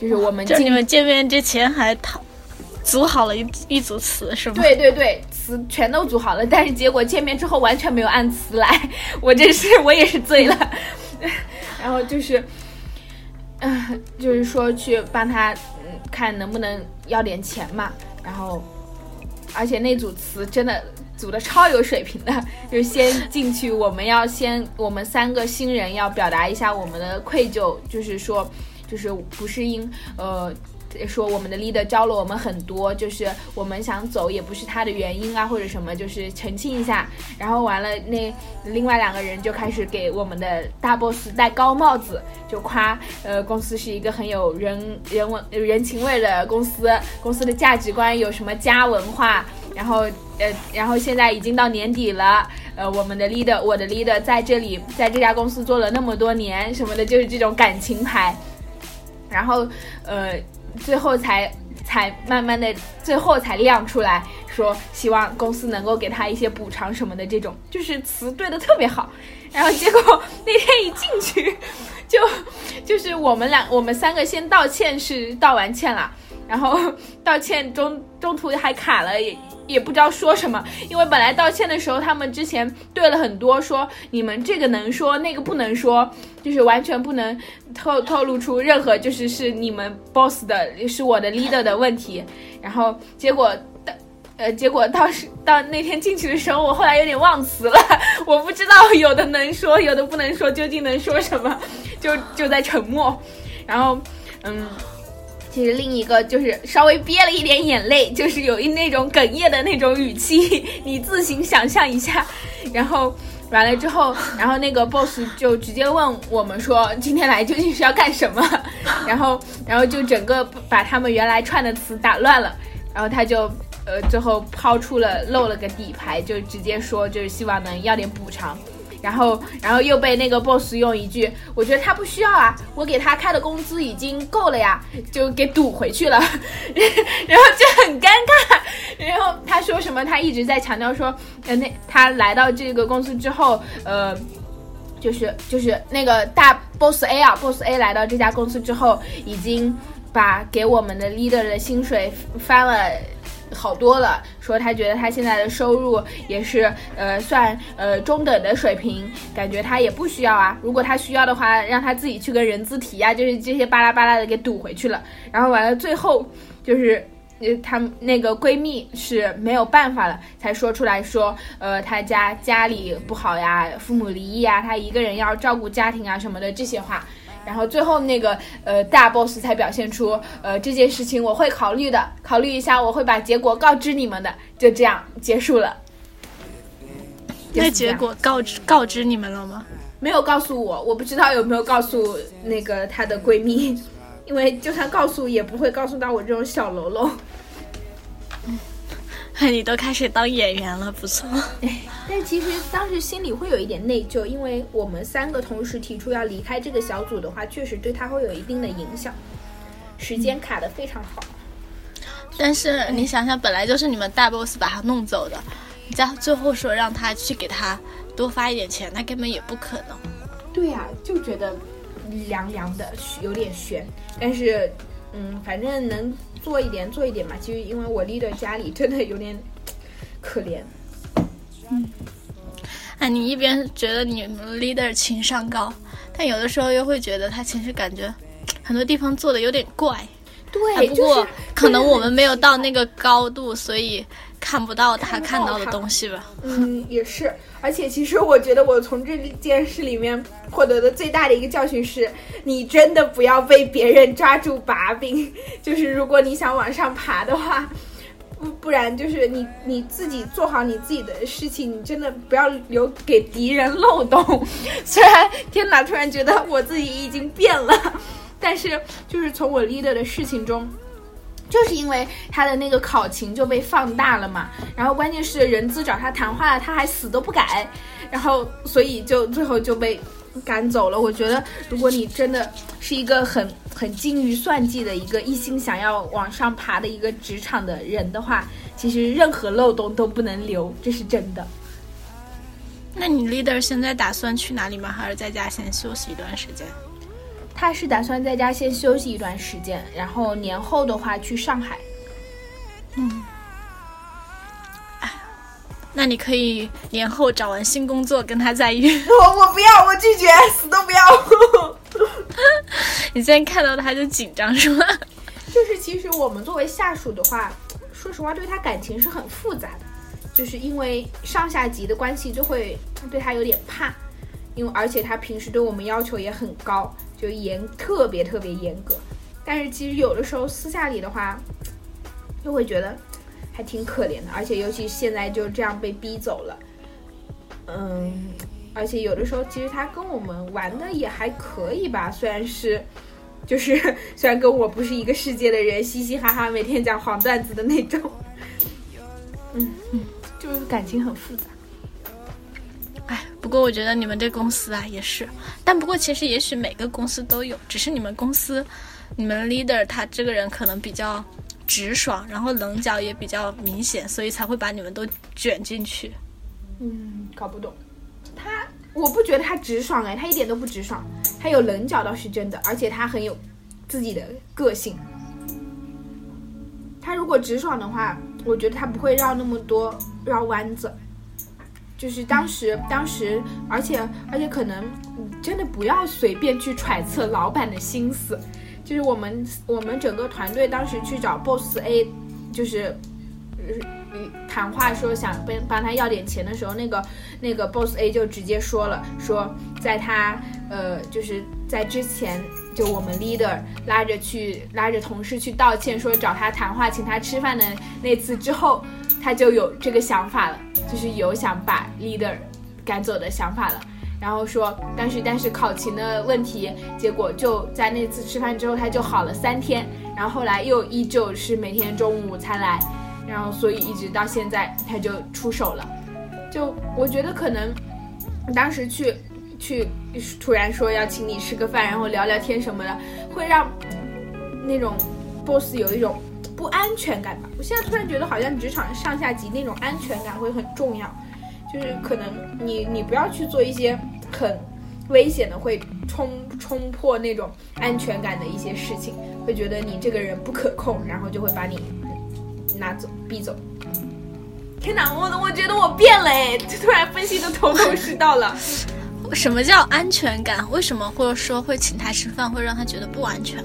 Speaker 3: 就是我们
Speaker 2: 就你们见面之前还讨组好了一一组词是吗？
Speaker 3: 对对对，词全都组好了，但是结果见面之后完全没有按词来，我真是我也是醉了。然后就是，嗯，就是说去帮他嗯看能不能要点钱嘛，然后而且那组词真的。组的超有水平的，就是先进去，我们要先，我们三个新人要表达一下我们的愧疚，就是说，就是不是因，呃，说我们的 leader 教了我们很多，就是我们想走也不是他的原因啊，或者什么，就是澄清一下。然后完了，那另外两个人就开始给我们的大 boss 戴高帽子，就夸，呃，公司是一个很有人人文人情味的公司，公司的价值观有什么家文化。然后，呃，然后现在已经到年底了，呃，我们的 leader，我的 leader 在这里，在这家公司做了那么多年，什么的，就是这种感情牌。然后，呃，最后才才慢慢的，最后才亮出来说，希望公司能够给他一些补偿什么的，这种就是词对的特别好。然后结果那天一进去，就就是我们俩，我们三个先道歉，是道完歉了，然后 道歉中中途还卡了。也也不知道说什么，因为本来道歉的时候，他们之前对了很多，说你们这个能说，那个不能说，就是完全不能透透露出任何就是是你们 boss 的，是我的 leader 的问题。然后结果，呃，结果到是到那天进去的时候，我后来有点忘词了，我不知道有的能说，有的不能说，究竟能说什么，就就在沉默。然后，嗯。其实另一个就是稍微憋了一点眼泪，就是有一那种哽咽的那种语气，你自行想象一下。然后完了之后，然后那个 boss 就直接问我们说：“今天来究竟是要干什么？” 然后，然后就整个把他们原来串的词打乱了。然后他就呃最后抛出了露了个底牌，就直接说就是希望能要点补偿。然后然后又被那个 boss 用一句“我觉得他不需要啊，我给他开的工资已经够了呀”，就给堵回去了，然后就很尴尬。然后他说什么？他一直在强调说，呃，那他来到这个公司之后，呃。就是就是那个大 boss A 啊，boss A 来到这家公司之后，已经把给我们的 leader 的薪水翻了好多了。说他觉得他现在的收入也是呃算呃中等的水平，感觉他也不需要啊。如果他需要的话，让他自己去跟人资提啊，就是这些巴拉巴拉的给堵回去了。然后完了，最后就是。呃，她那个闺蜜是没有办法了，才说出来说，呃，她家家里不好呀，父母离异啊，她一个人要照顾家庭啊什么的这些话，然后最后那个呃大 boss 才表现出，呃这件事情我会考虑的，考虑一下，我会把结果告知你们的，就这样结束了。
Speaker 2: 那结果告知告知你们了吗？
Speaker 3: 没有告诉我，我不知道有没有告诉那个她的闺蜜。因为就算告诉，也不会告诉到我这种小喽啰。
Speaker 2: 你都开始当演员了，不错。
Speaker 3: 哎，但其实当时心里会有一点内疚，因为我们三个同时提出要离开这个小组的话，确实对他会有一定的影响。时间卡的非常好。
Speaker 2: 但是你想想，本来就是你们大 boss 把他弄走的，你在最后说让他去给他多发一点钱，那根本也不可能。
Speaker 3: 对呀，就觉得。凉凉的，有点悬，但是，嗯，反正能做一点做一点嘛。其实因为我 leader 家里真的有点可怜，
Speaker 2: 嗯，哎，你一边觉得你们 leader 情商高，但有的时候又会觉得他其实感觉很多地方做的有点怪。
Speaker 3: 对，
Speaker 2: 不过可能我们没有到那个高度，所以。看不到他看到的东西吧？
Speaker 3: 嗯，也是。而且，其实我觉得我从这件事里面获得的最大的一个教训是，你真的不要被别人抓住把柄。就是如果你想往上爬的话，不不然就是你你自己做好你自己的事情，你真的不要留给敌人漏洞。虽然天哪，突然觉得我自己已经变了，但是就是从我 leader 的事情中。就是因为他的那个考勤就被放大了嘛，然后关键是人资找他谈话了，他还死都不改，然后所以就最后就被赶走了。我觉得如果你真的是一个很很精于算计的一个一心想要往上爬的一个职场的人的话，其实任何漏洞都不能留，这是真的。
Speaker 2: 那你 leader 现在打算去哪里吗？还是在家先休息一段时间？
Speaker 3: 他是打算在家先休息一段时间，然后年后的话去上海。
Speaker 2: 嗯，哎，那你可以年后找完新工作跟他再约。
Speaker 3: 我我不要，我拒绝，死都不要。
Speaker 2: 你现在看到他就紧张是吗？
Speaker 3: 就是其实我们作为下属的话，说实话对他感情是很复杂的，就是因为上下级的关系就会对他有点怕，因为而且他平时对我们要求也很高。就严特别特别严格，但是其实有的时候私下里的话，就会觉得还挺可怜的，而且尤其现在就这样被逼走了，嗯，而且有的时候其实他跟我们玩的也还可以吧，虽然是就是 虽然跟我不是一个世界的人，嘻嘻哈哈每天讲黄段子的那种，嗯，就是感情很复杂。
Speaker 2: 不过我觉得你们这公司啊也是，但不过其实也许每个公司都有，只是你们公司，你们 leader 他这个人可能比较直爽，然后棱角也比较明显，所以才会把你们都卷进去。
Speaker 3: 嗯，搞不懂，他我不觉得他直爽哎，他一点都不直爽，他有棱角倒是真的，而且他很有自己的个性。他如果直爽的话，我觉得他不会绕那么多绕弯子。就是当时，当时，而且，而且可能，真的不要随便去揣测老板的心思。就是我们，我们整个团队当时去找 boss A，就是，嗯谈话说想帮帮他要点钱的时候，那个那个 boss A 就直接说了，说在他呃，就是在之前，就我们 leader 拉着去拉着同事去道歉，说找他谈话，请他吃饭的那次之后。他就有这个想法了，就是有想把 leader 赶走的想法了。然后说，但是但是考勤的问题，结果就在那次吃饭之后，他就好了三天。然后后来又依旧是每天中午才来，然后所以一直到现在他就出手了。就我觉得可能当时去去突然说要请你吃个饭，然后聊聊天什么的，会让那种 boss 有一种不安全感吧。我现在突然觉得，好像职场上下级那种安全感会很重要，就是可能你你不要去做一些很危险的，会冲冲破那种安全感的一些事情，会觉得你这个人不可控，然后就会把你拿走逼走。天哪，我我觉得我变了哎，突然分析的头头是道了。
Speaker 2: 什么叫安全感？为什么或者说会请他吃饭会让他觉得不安全？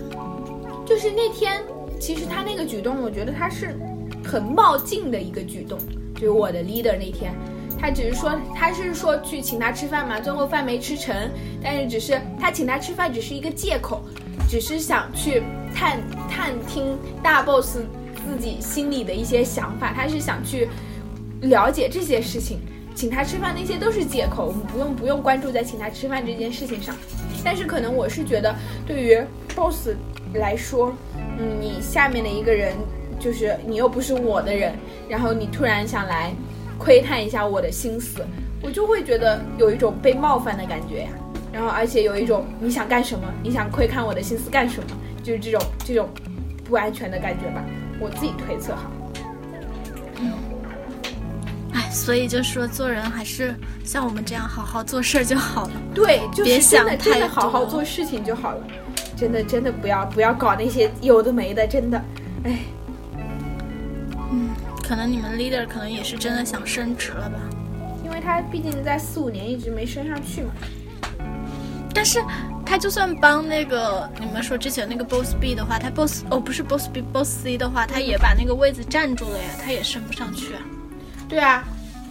Speaker 3: 就是那天，其实他那个举动，我觉得他是很冒进的一个举动。就我的 leader 那天，他只是说他是说去请他吃饭嘛，最后饭没吃成，但是只是他请他吃饭只是一个借口，只是想去探探听大 boss 自己心里的一些想法，他是想去。了解这些事情，请他吃饭那些都是借口，我们不用不用关注在请他吃饭这件事情上。但是可能我是觉得，对于 boss 来说，嗯，你下面的一个人就是你又不是我的人，然后你突然想来窥探一下我的心思，我就会觉得有一种被冒犯的感觉呀。然后而且有一种你想干什么，你想窥看我的心思干什么，就是这种这种不安全的感觉吧，我自己推测哈。
Speaker 2: 哎所以就说做人还是像我们这样好好做事儿就好了。
Speaker 3: 对，就
Speaker 2: 别想太
Speaker 3: 真的好好做事情就好了。真的真的不要不要搞那些有的没的，真的，哎。
Speaker 2: 嗯，可能你们 leader 可能也是真的想升职了吧？
Speaker 3: 因为他毕竟在四五年一直没升上去嘛。
Speaker 2: 但是他就算帮那个你们说之前那个 boss B 的话，他 boss 哦不是 boss B，boss C 的话，他也把那个位子占住了呀，他也升不上去啊。
Speaker 3: 对啊。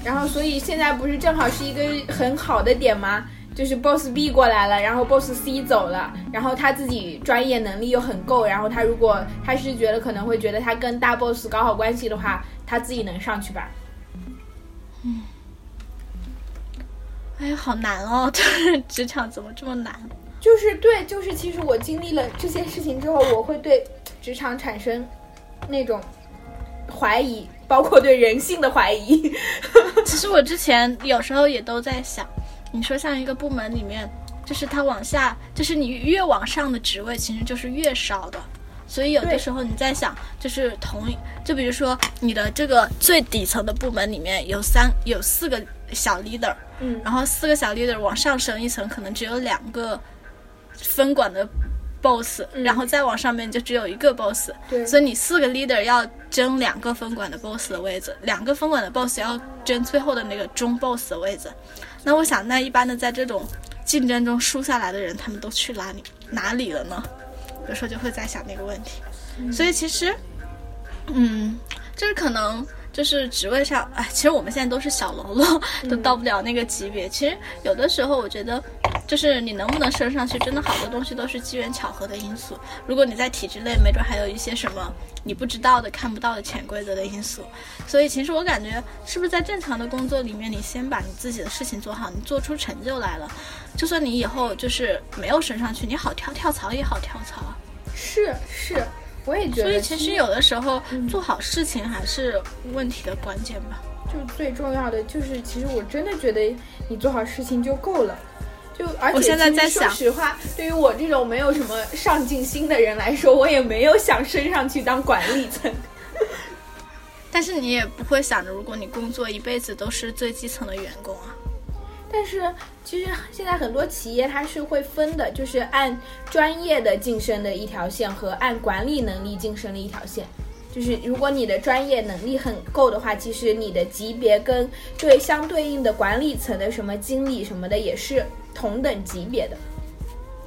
Speaker 3: 然后，所以现在不是正好是一个很好的点吗？就是 boss B 过来了，然后 boss C 走了，然后他自己专业能力又很够，然后他如果他是觉得可能会觉得他跟大 boss 搞好关系的话，他自己能上去吧？
Speaker 2: 嗯。哎呀，好难哦！就是职场怎么这么难？
Speaker 3: 就是对，就是其实我经历了这些事情之后，我会对职场产生那种怀疑。包括对人性的怀疑。
Speaker 2: 其实我之前有时候也都在想，你说像一个部门里面，就是它往下，就是你越往上的职位，其实就是越少的。所以有的时候你在想，就是同，就比如说你的这个最底层的部门里面有三有四个小 leader，
Speaker 3: 嗯，
Speaker 2: 然后四个小 leader 往上升一层，可能只有两个分管的。boss，然后再往上面就只有一个 boss，所以你四个 leader 要争两个分管的 boss 的位置，两个分管的 boss 要争最后的那个中 boss 的位置。那我想，那一般的在这种竞争中输下来的人，他们都去哪里哪里了呢？有时候就会在想那个问题。所以其实，嗯，就是可能。就是职位上，哎，其实我们现在都是小喽啰，都到不了那个级别。其实有的时候，我觉得，就是你能不能升上去，真的好多东西都是机缘巧合的因素。如果你在体制内，没准还有一些什么你不知道的、看不到的潜规则的因素。所以，其实我感觉，是不是在正常的工作里面，你先把你自己的事情做好，你做出成就来了，就算你以后就是没有升上去，你好跳跳槽也好跳槽啊。
Speaker 3: 是是。我也觉得，
Speaker 2: 所以其实有的时候做好事情还是问题的关键吧。
Speaker 3: 就最重要的就是，其实我真的觉得你做好事情就够了。就而且，
Speaker 2: 我现在在想，
Speaker 3: 说实话，对于我这种没有什么上进心的人来说，我也没有想升上去当管理层。
Speaker 2: 但是你也不会想着，如果你工作一辈子都是最基层的员工啊。
Speaker 3: 但是其实现在很多企业它是会分的，就是按专业的晋升的一条线和按管理能力晋升的一条线。就是如果你的专业能力很够的话，其实你的级别跟对相对应的管理层的什么经理什么的也是同等级别的。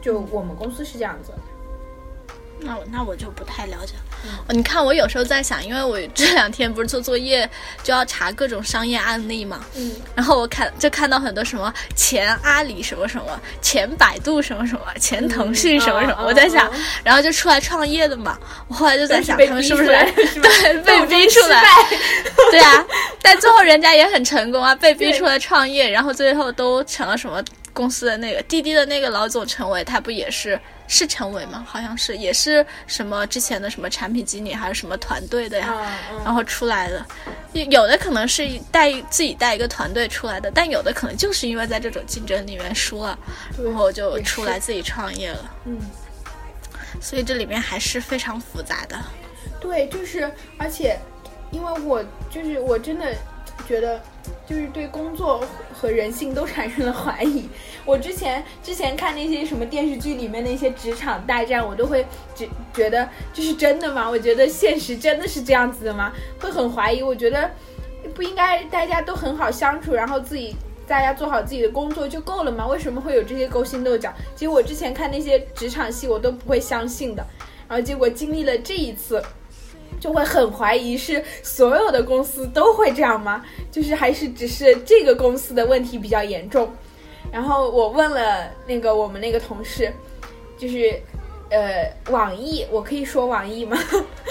Speaker 3: 就我们公司是这样子。
Speaker 2: 那我那我就不太了解了。你看，我有时候在想，因为我这两天不是做作业，就要查各种商业案例嘛。
Speaker 3: 嗯。
Speaker 2: 然后我看就看到很多什么前阿里什么什么，前百度什么什么，前腾讯什么什么。我在想，然后就出来创业的嘛。我后来就在想，他们是不是 对被逼出来？对啊，但最后人家也很成功啊，被逼出来创业，然后最后都成了什么公司的那个滴滴的那个老总，陈伟，他不也是？是陈伟吗？好像是，也是什么之前的什么产品经理还是什么团队的呀？然后出来的，有的可能是带自己带一个团队出来的，但有的可能就是因为在这种竞争里面输了，然后就出来自己创业了。
Speaker 3: 嗯，
Speaker 2: 所以这里面还是非常复杂的。
Speaker 3: 对，就是而且，因为我就是我真的觉得，就是对工作和人性都产生了怀疑。我之前之前看那些什么电视剧里面那些职场大战，我都会觉觉得这是真的吗？我觉得现实真的是这样子的吗？会很怀疑。我觉得不应该大家都很好相处，然后自己大家做好自己的工作就够了吗？为什么会有这些勾心斗角？其实我之前看那些职场戏，我都不会相信的。然后结果经历了这一次。就会很怀疑是所有的公司都会这样吗？就是还是只是这个公司的问题比较严重。然后我问了那个我们那个同事，就是呃网易，我可以说网易吗？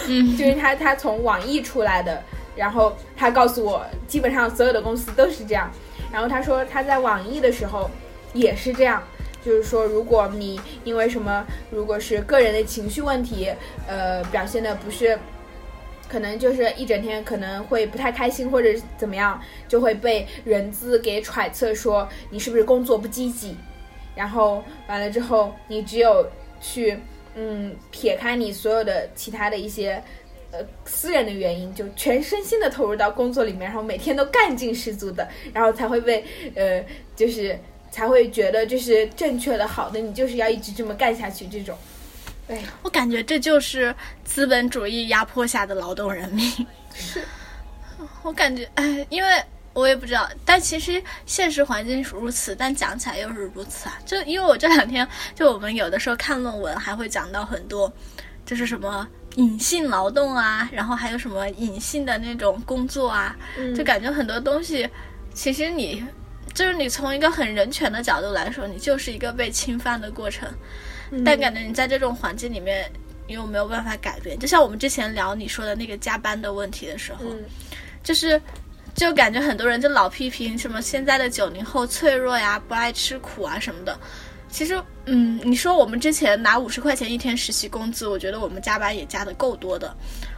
Speaker 2: 嗯，
Speaker 3: 就是他他从网易出来的，然后他告诉我，基本上所有的公司都是这样。然后他说他在网易的时候也是这样，就是说如果你因为什么，如果是个人的情绪问题，呃表现的不是。可能就是一整天可能会不太开心或者怎么样，就会被人资给揣测说你是不是工作不积极，然后完了之后你只有去嗯撇开你所有的其他的一些呃私人的原因，就全身心的投入到工作里面，然后每天都干劲十足的，然后才会被呃就是才会觉得这是正确的好的，你就是要一直这么干下去这种。对，
Speaker 2: 我感觉这就是资本主义压迫下的劳动人民。
Speaker 3: 是，
Speaker 2: 我感觉，哎，因为我也不知道，但其实现实环境是如此，但讲起来又是如此啊。就因为我这两天，就我们有的时候看论文，还会讲到很多，就是什么隐性劳动啊，然后还有什么隐性的那种工作啊，就感觉很多东西，其实你就是你从一个很人权的角度来说，你就是一个被侵犯的过程。但感觉你在这种环境里面，你又没有办法改变。就像我们之前聊你说的那个加班的问题的时候，就是，就感觉很多人就老批评什么现在的九零后脆弱呀，不爱吃苦啊什么的。其实，嗯，你说我们之前拿五十块钱一天实习工资，我觉得我们加班也加的够多的。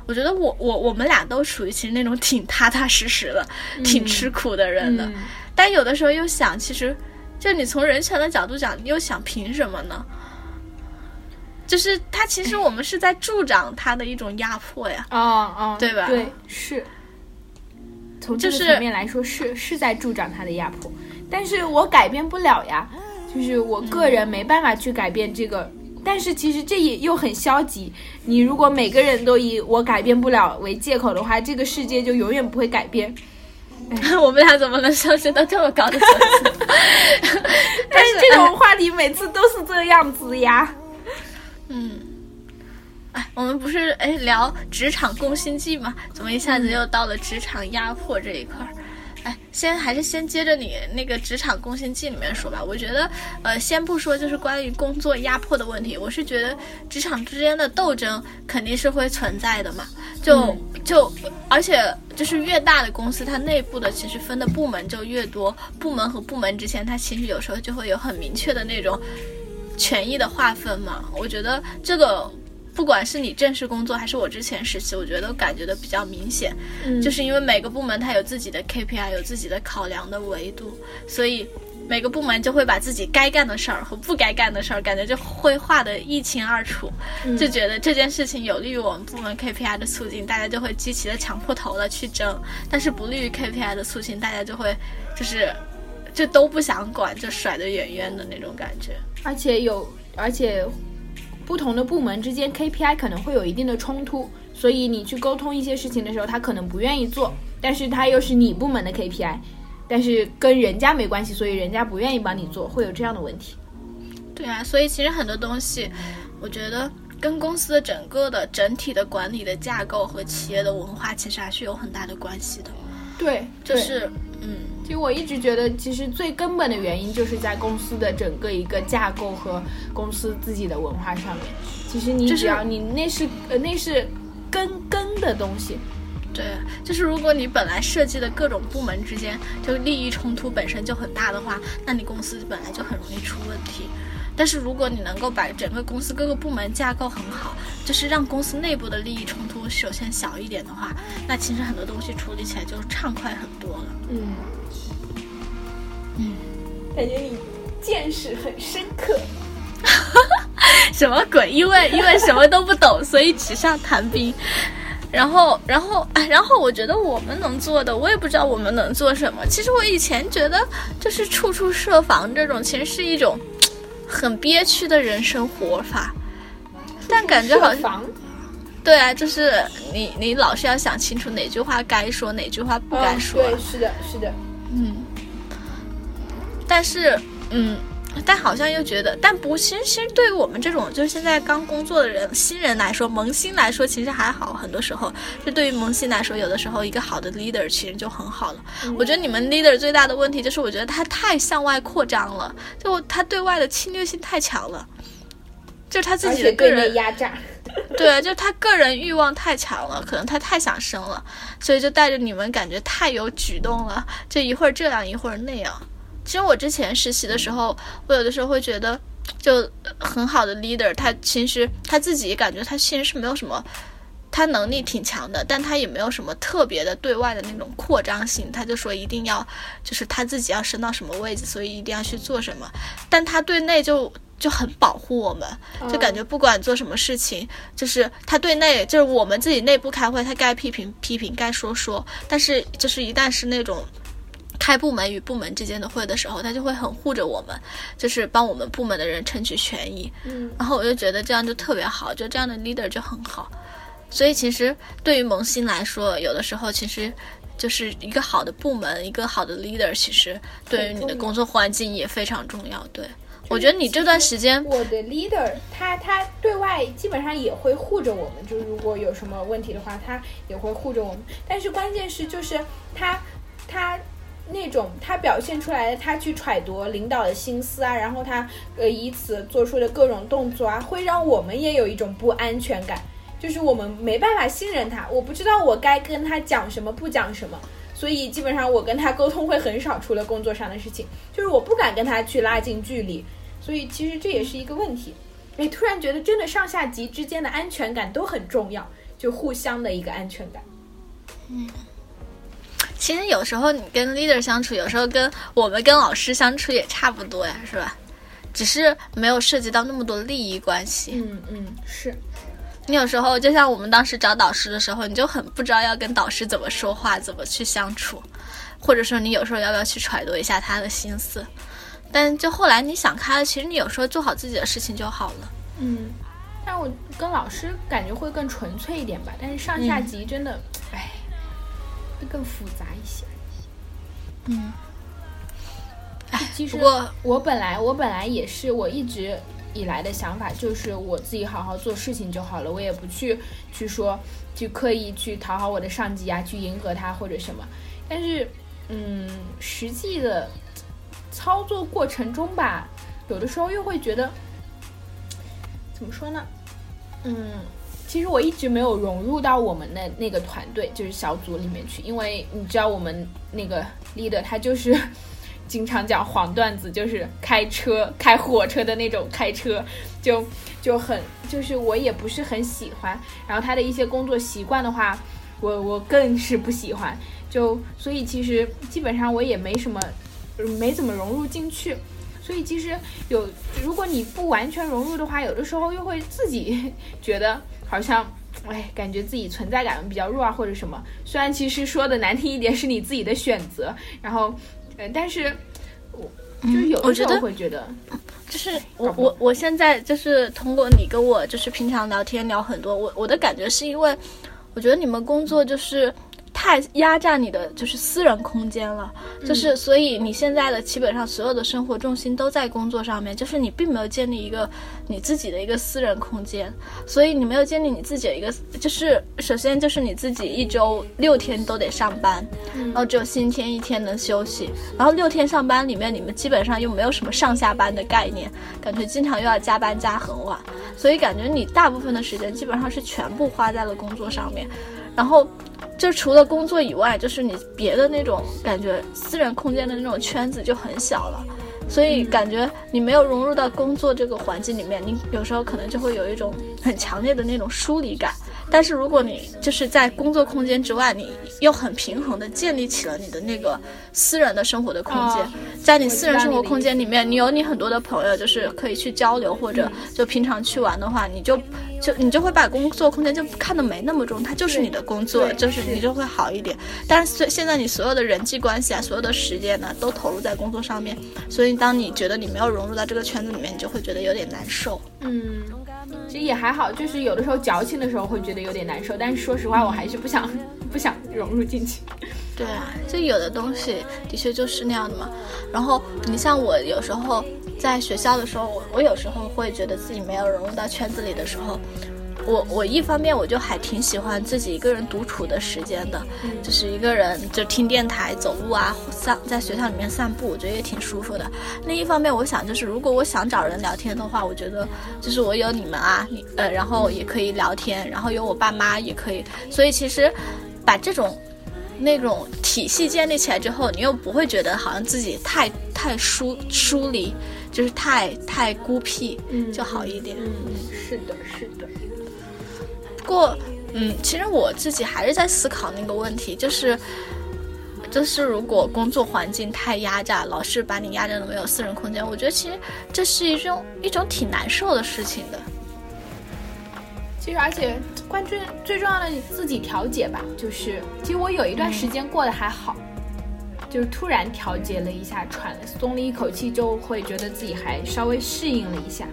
Speaker 2: 我觉得我我我们俩都属于其实那种挺踏踏实实的、挺吃苦的人的。但有的时候又想，其实就你从人权的角度讲，你又想凭什么呢？就是他，其实我们是在助长他的一种压迫呀，
Speaker 3: 哦哦，
Speaker 2: 对吧？
Speaker 3: 对，是。从这个层面来说，是是在助长他的压迫，但是我改变不了呀，就是我个人没办法去改变这个。但是其实这也又很消极。你如果每个人都以我改变不了为借口的话，这个世界就永远不会改变。
Speaker 2: 我们俩怎么能上升到这么高的层次？
Speaker 3: 但是这种话题每次都是这样子呀。
Speaker 2: 嗯，哎，我们不是哎聊职场攻心计吗？怎么一下子又到了职场压迫这一块儿？哎，先还是先接着你那个职场攻心计里面说吧。我觉得，呃，先不说就是关于工作压迫的问题，我是觉得职场之间的斗争肯定是会存在的嘛。就就而且就是越大的公司，它内部的其实分的部门就越多，部门和部门之间，它其实有时候就会有很明确的那种。权益的划分嘛，我觉得这个不管是你正式工作还是我之前实习，我觉得都感觉的比较明显，就是因为每个部门它有自己的 KPI，有自己的考量的维度，所以每个部门就会把自己该干的事儿和不该干的事儿，感觉就会画的一清二楚，就觉得这件事情有利于我们部门 KPI 的促进，大家就会积极的抢破头了去争；但是不利于 KPI 的促进，大家就会就是就都不想管，就甩得远远的那种感觉。
Speaker 3: 而且有，而且不同的部门之间 KPI 可能会有一定的冲突，所以你去沟通一些事情的时候，他可能不愿意做，但是他又是你部门的 KPI，但是跟人家没关系，所以人家不愿意帮你做，会有这样的问题。
Speaker 2: 对啊，所以其实很多东西，我觉得跟公司的整个的整体的管理的架构和企业的文化其实还是有很大的关系的。
Speaker 3: 对，
Speaker 2: 就是嗯。
Speaker 3: 其实我一直觉得，其实最根本的原因就是在公司的整个一个架构和公司自己的文化上面。其实你只要你那是呃那是根根的东西。
Speaker 2: 对，就是如果你本来设计的各种部门之间就利益冲突本身就很大的话，那你公司本来就很容易出问题。但是如果你能够把整个公司各个部门架构很好，就是让公司内部的利益冲突首先小一点的话，那其实很多东西处理起来就畅快很多了。
Speaker 3: 嗯嗯，感觉你见识很深刻。
Speaker 2: 什么鬼？因为因为什么都不懂，所以纸上谈兵。然后，然后，然后，我觉得我们能做的，我也不知道我们能做什么。其实我以前觉得，就是处处设防这种，其实是一种很憋屈的人生活法。但感觉好像，对啊，就是你，你老是要想清楚哪句话该说，哪句话不该说。
Speaker 3: 对，是的，是的，
Speaker 2: 嗯。但是，嗯。但好像又觉得，但不，其实其实对于我们这种就是现在刚工作的人，新人来说，萌新来说，其实还好。很多时候，就对于萌新来说，有的时候一个好的 leader 其实就很好了。我觉得你们 leader 最大的问题就是，我觉得他太向外扩张了，就他对外的侵略性太强了，就他自己的个人
Speaker 3: 压榨。
Speaker 2: 对，就他个人欲望太强了，可能他太想生了，所以就带着你们感觉太有举动了，就一会儿这样一会儿那样。其实我之前实习的时候，我有的时候会觉得，就很好的 leader，他其实他自己感觉他其实是没有什么，他能力挺强的，但他也没有什么特别的对外的那种扩张性。他就说一定要，就是他自己要升到什么位置，所以一定要去做什么。但他对内就就很保护我们，就感觉不管做什么事情，就是他对内就是我们自己内部开会，他该批评批评，该说说。但是就是一旦是那种。开部门与部门之间的会的时候，他就会很护着我们，就是帮我们部门的人争取权益。
Speaker 3: 嗯，
Speaker 2: 然后我就觉得这样就特别好，就这样的 leader 就很好。所以其实对于萌新来说，有的时候其实就是一个好的部门，一个好的 leader，其实对于你的工作环境也非常重要。对，我觉得你这段时间，
Speaker 3: 我的 leader 他他对外基本上也会护着我们，就是如果有什么问题的话，他也会护着我们。但是关键是就是他他。那种他表现出来的，他去揣度领导的心思啊，然后他呃以此做出的各种动作啊，会让我们也有一种不安全感，就是我们没办法信任他，我不知道我该跟他讲什么，不讲什么，所以基本上我跟他沟通会很少，除了工作上的事情，就是我不敢跟他去拉近距离，所以其实这也是一个问题。哎，突然觉得真的上下级之间的安全感都很重要，就互相的一个安全感。
Speaker 2: 嗯。其实有时候你跟 leader 相处，有时候跟我们跟老师相处也差不多呀，是吧？只是没有涉及到那么多利益关系。
Speaker 3: 嗯嗯，是。
Speaker 2: 你有时候就像我们当时找导师的时候，你就很不知道要跟导师怎么说话，怎么去相处，或者说你有时候要不要去揣度一下他的心思。但就后来你想开了，其实你有时候做好自己的事情就好了。
Speaker 3: 嗯，但我跟老师感觉会更纯粹一点吧。但是上下级真的，哎。会更复杂一些。
Speaker 2: 嗯，
Speaker 3: 哎，其实我我本来我本来也是，我一直以来的想法就是我自己好好做事情就好了，我也不去去说去刻意去讨好我的上级啊，去迎合他或者什么。但是，嗯，实际的操作过程中吧，有的时候又会觉得，怎么说呢？嗯。其实我一直没有融入到我们的那个团队，就是小组里面去，因为你知道我们那个 leader 他就是 经常讲黄段子，就是开车开火车的那种开车，就就很就是我也不是很喜欢。然后他的一些工作习惯的话，我我更是不喜欢。就所以其实基本上我也没什么没怎么融入进去。所以其实有如果你不完全融入的话，有的时候又会自己 觉得。好像，哎，感觉自己存在感比较弱啊，或者什么。虽然其实说的难听一点，是你自己的选择。然后，呃，但是，我就是有的时候会觉得，
Speaker 2: 就是我我我现在就是通过你跟我就是平常聊天聊很多，我我的感觉是因为，我觉得你们工作就是。太压榨你的就是私人空间了，就是所以你现在的基本上所有的生活重心都在工作上面，就是你并没有建立一个你自己的一个私人空间，所以你没有建立你自己的一个，就是首先就是你自己一周六天都得上班，然后只有星期天一天能休息，然后六天上班里面你们基本上又没有什么上下班的概念，感觉经常又要加班加很晚，所以感觉你大部分的时间基本上是全部花在了工作上面，然后。就除了工作以外，就是你别的那种感觉，私人空间的那种圈子就很小了。所以感觉你没有融入到工作这个环境里面，你有时候可能就会有一种很强烈的那种疏离感。但是如果你就是在工作空间之外，你又很平衡的建立起了你的那个私人的生活的空间，
Speaker 3: 哦
Speaker 2: 在你私人生活空间里面，你有你很多的朋友，就是可以去交流，或者就平常去玩的话，你就就你就会把工作空间就看得没那么重，它就是你的工作，就是你就会好一点。但是现现在你所有的人际关系啊，所有的时间呢，都投入在工作上面，所以当你觉得你没有融入到这个圈子里面，你就会觉得有点难受。
Speaker 3: 嗯，其实也还好，就是有的时候矫情的时候会觉得有点难受，但是说实话，我还是不想不想融入进去。
Speaker 2: 对啊，就有的东西的确就是那样的嘛。然后你像我有时候在学校的时候，我我有时候会觉得自己没有融入到圈子里的时候，我我一方面我就还挺喜欢自己一个人独处的时间的，就是一个人就听电台、走路啊，散在学校里面散步，我觉得也挺舒服的。另一方面，我想就是如果我想找人聊天的话，我觉得就是我有你们啊，你呃，然后也可以聊天，然后有我爸妈也可以，所以其实把这种。那种体系建立起来之后，你又不会觉得好像自己太太疏疏离，就是太太孤僻，
Speaker 3: 嗯
Speaker 2: 就好一点。
Speaker 3: 嗯，是的，是的。
Speaker 2: 不过，嗯，其实我自己还是在思考那个问题，就是，就是如果工作环境太压榨，老是把你压榨的没有私人空间，我觉得其实这是一种一种挺难受的事情的。
Speaker 3: 其实，而且关键最重要的，你自己调节吧。就是，其实我有一段时间过得还好，就是突然调节了一下，喘松了一口气，就会觉得自己还稍微适应了一下。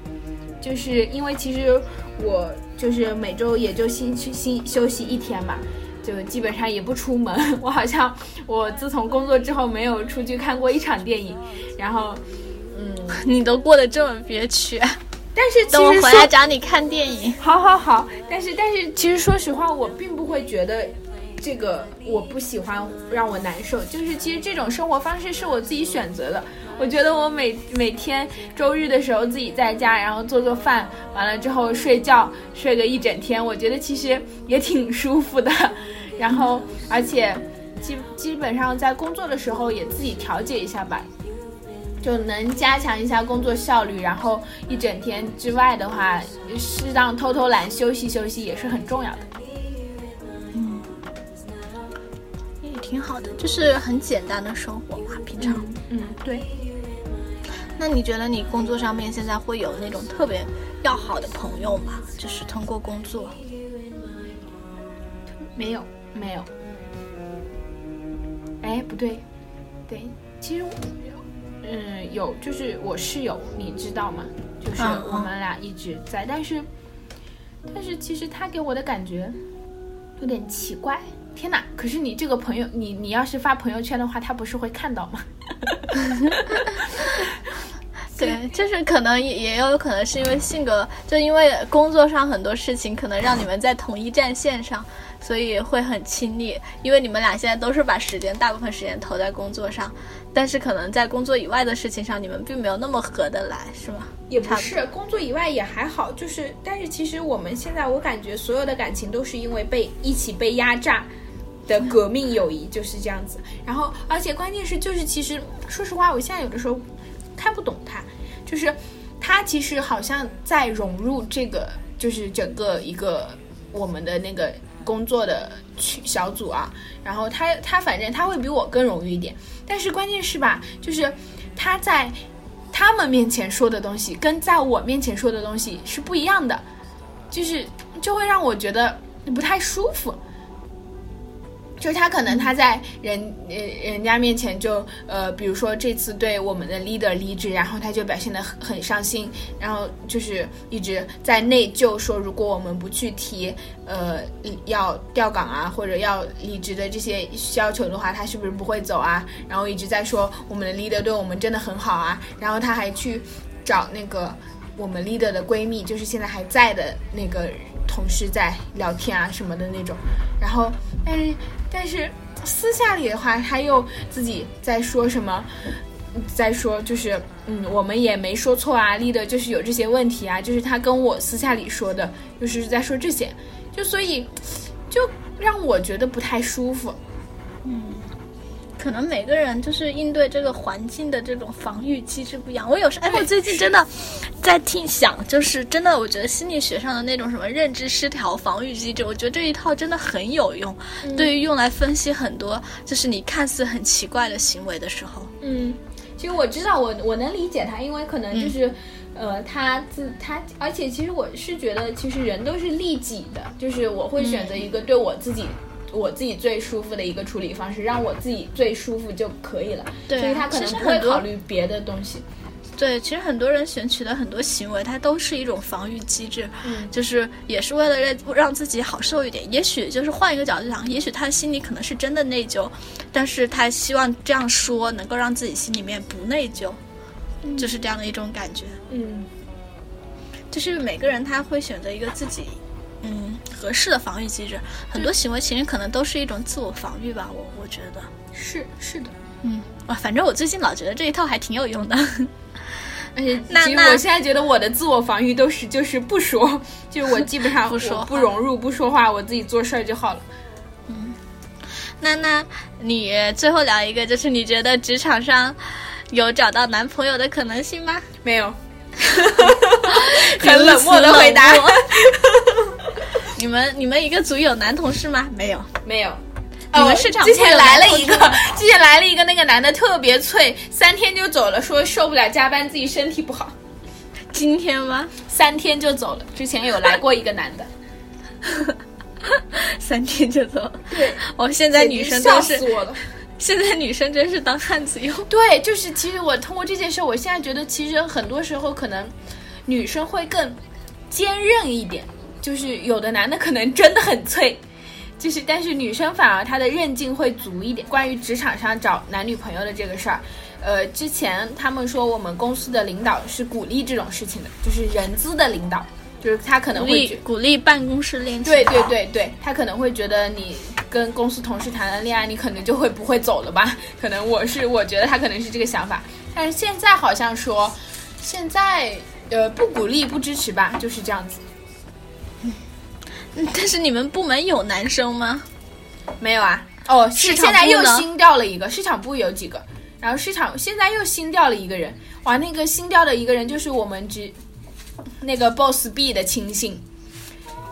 Speaker 3: 就是因为其实我就是每周也就星期星休息一天嘛，就基本上也不出门。我好像我自从工作之后没有出去看过一场电影，然后嗯，
Speaker 2: 你都过得这么憋屈，
Speaker 3: 但是其
Speaker 2: 等我回来找你看电影。
Speaker 3: 好好好，但是但是其实说实话，我并不会觉得这个我不喜欢让我难受，就是其实这种生活方式是我自己选择的。我觉得我每每天周日的时候自己在家，然后做做饭，完了之后睡觉，睡个一整天，我觉得其实也挺舒服的。然后而且基基本上在工作的时候也自己调节一下吧，就能加强一下工作效率，然后一整天之外的话，适当偷偷懒休息休息也是很重要的。
Speaker 2: 嗯也挺好的，就是很简单的生活嘛，平常。
Speaker 3: 嗯，对，
Speaker 2: 那你觉得你工作上面现在会有那种特别要好的朋友吗？就是通过工作，
Speaker 3: 没有没有。哎，不对，对，其实我，嗯，有，就是我室友，你知道吗？就是我们俩一直在，但是，但是其实他给我的感觉有点奇怪。天哪！可是你这个朋友，你你要是发朋友圈的话，他不是会看到吗？
Speaker 2: 对，就是可能也也有可能是因为性格，就因为工作上很多事情可能让你们在同一战线上，所以会很亲密。因为你们俩现在都是把时间大部分时间投在工作上，但是可能在工作以外的事情上，你们并没有那么合得来，是吗？
Speaker 3: 也
Speaker 2: 不
Speaker 3: 是，工作以外也还好，就是，但是其实我们现在，我感觉所有的感情都是因为被一起被压榨的革命友谊就是这样子。然后，而且关键是，就是其实说实话，我现在有的时候看不懂他，就是他其实好像在融入这个，就是整个一个我们的那个工作的群小组啊。然后他他反正他会比我更容易一点，但是关键是吧，就是他在。他们面前说的东西跟在我面前说的东西是不一样的，就是就会让我觉得不太舒服。就是他可能他在人呃人家面前就呃，比如说这次对我们的 leader 离职，然后他就表现得很很伤心，然后就是一直在内疚说，如果我们不去提呃要调岗啊或者要离职的这些要求的话，他是不是不会走啊？然后一直在说我们的 leader 对我们真的很好啊，然后他还去找那个我们 leader 的闺蜜，就是现在还在的那个同事在聊天啊什么的那种，然后但是但是私下里的话，他又自己在说什么，在说就是嗯，我们也没说错啊立的就是有这些问题啊，就是他跟我私下里说的，就是在说这些，就所以就让我觉得不太舒服。
Speaker 2: 可能每个人就是应对这个环境的这种防御机制不一样。我有时哎，我最近真的在听想，就是真的，我觉得心理学上的那种什么认知失调防御机制，我觉得这一套真的很有用，对于用来分析很多就是你看似很奇怪的行为的时候。
Speaker 3: 嗯，其实我知道，我我能理解他，因为可能就是。呃，他自他，而且其实我是觉得，其实人都是利己的，就是我会选择一个对我自己，我自己最舒服的一个处理方式，让我自己最舒服就可以了。
Speaker 2: 对，
Speaker 3: 所以他可能不会考虑别的东西。
Speaker 2: 对，其实很多人选取的很多行为，它都是一种防御机制，嗯，就是也是为了让让自己好受一点。也许就是换一个角度想，也许他心里可能是真的内疚，但是他希望这样说能够让自己心里面不内疚。就是这样的一种感觉，
Speaker 3: 嗯，
Speaker 2: 就是每个人他会选择一个自己嗯合适的防御机制，很多行为其实可能都是一种自我防御吧，我我觉得。
Speaker 3: 是是的，
Speaker 2: 嗯，哇，反正我最近老觉得这一套还挺有用的，
Speaker 3: 而且其实我现在觉得我的自我防御都是就是不说，就是我基本上
Speaker 2: 不说。
Speaker 3: 不融入不说话，我自己做事儿就好了，
Speaker 2: 嗯，那那你最后聊一个，就是你觉得职场上。有找到男朋友的可能性吗？
Speaker 3: 没有，很冷漠的回答。
Speaker 2: 你们你们一个组有男同事吗？没有，
Speaker 3: 没有。
Speaker 2: 你们市场
Speaker 3: 之前 来了一个，之前来了一个，那个男的特别脆，三天就走了，说受不了加班，自己身体不好。
Speaker 2: 今天吗？
Speaker 3: 三天就走了。之前有来过一个男的，
Speaker 2: 三天就走。
Speaker 3: 对，
Speaker 2: 我现在女生都是。现在女生真是当汉子用。
Speaker 3: 对，就是其实我通过这件事，我现在觉得其实很多时候可能女生会更坚韧一点。就是有的男的可能真的很脆，就是但是女生反而她的韧劲会足一点。关于职场上找男女朋友的这个事儿，呃，之前他们说我们公司的领导是鼓励这种事情的，就是人资的领导，就是他可能会
Speaker 2: 鼓励办公室恋情。
Speaker 3: 对对对对，他可能会觉得你。跟公司同事谈了恋爱，你可能就会不会走了吧？可能我是我觉得他可能是这个想法，但是现在好像说，现在呃不鼓励不支持吧，就是这样子。
Speaker 2: 嗯，但是你们部门有男生吗？
Speaker 3: 没有啊。哦，是现在又新调了一个市场部有几个，然后市场现在又新调了一个人。哇，那个新调的一个人就是我们只那个 boss B 的亲信。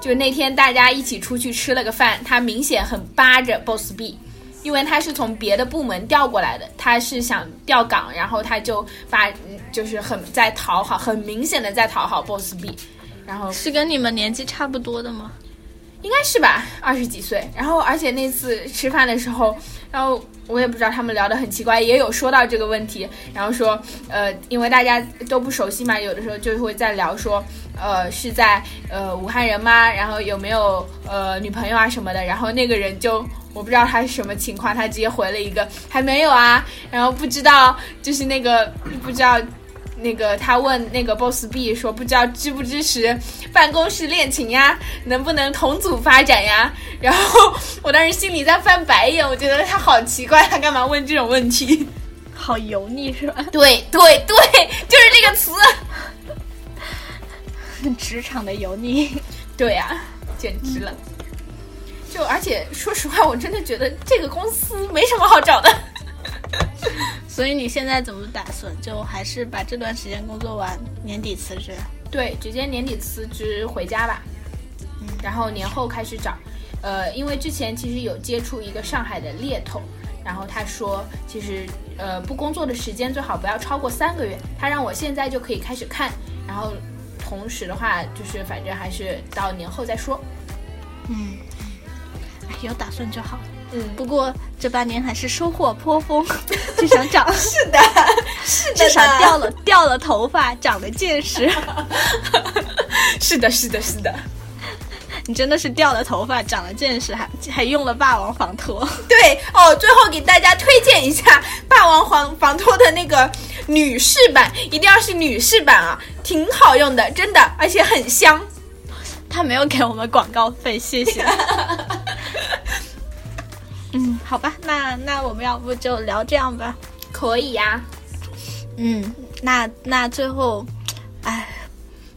Speaker 3: 就那天大家一起出去吃了个饭，他明显很扒着 boss B，因为他是从别的部门调过来的，他是想调岗，然后他就把就是很在讨好，很明显的在讨好 boss B，然后
Speaker 2: 是跟你们年纪差不多的吗？
Speaker 3: 应该是吧，二十几岁。然后而且那次吃饭的时候，然后我也不知道他们聊得很奇怪，也有说到这个问题，然后说呃，因为大家都不熟悉嘛，有的时候就会在聊说。呃，是在呃武汉人吗？然后有没有呃女朋友啊什么的？然后那个人就我不知道他是什么情况，他直接回了一个还没有啊。然后不知道就是那个不知道那个他问那个 boss B 说不知道支不支持办公室恋情呀？能不能同组发展呀？然后我当时心里在翻白眼，我觉得他好奇怪，他干嘛问这种问题？
Speaker 2: 好油腻是吧？
Speaker 3: 对对对，就是这个词。
Speaker 2: 职场的油腻，
Speaker 3: 对呀，简直了。就而且说实话，我真的觉得这个公司没什么好找的。
Speaker 2: 所以你现在怎么打算？就还是把这段时间工作完，年底辞职？
Speaker 3: 对，直接年底辞职回家吧。嗯，然后年后开始找。呃，因为之前其实有接触一个上海的猎头，然后他说，其实呃不工作的时间最好不要超过三个月。他让我现在就可以开始看，然后。同时的话，就是反正还是到年后再说。
Speaker 2: 嗯，有打算就好。
Speaker 3: 嗯，
Speaker 2: 不过这半年还是收获颇丰，至少长
Speaker 3: 是的，是的，
Speaker 2: 至少掉了掉了头发，长了见识。
Speaker 3: 是的，是的，是的。
Speaker 2: 你真的是掉了头发，长了见识，还还用了霸王防脱。
Speaker 3: 对哦，最后给大家推荐一下霸王防防脱的那个女士版，一定要是女士版啊，挺好用的，真的，而且很香。
Speaker 2: 他没有给我们广告费，谢谢。嗯，好吧，那那我们要不就聊这样吧？
Speaker 3: 可以呀。
Speaker 2: 嗯，那那最后，哎，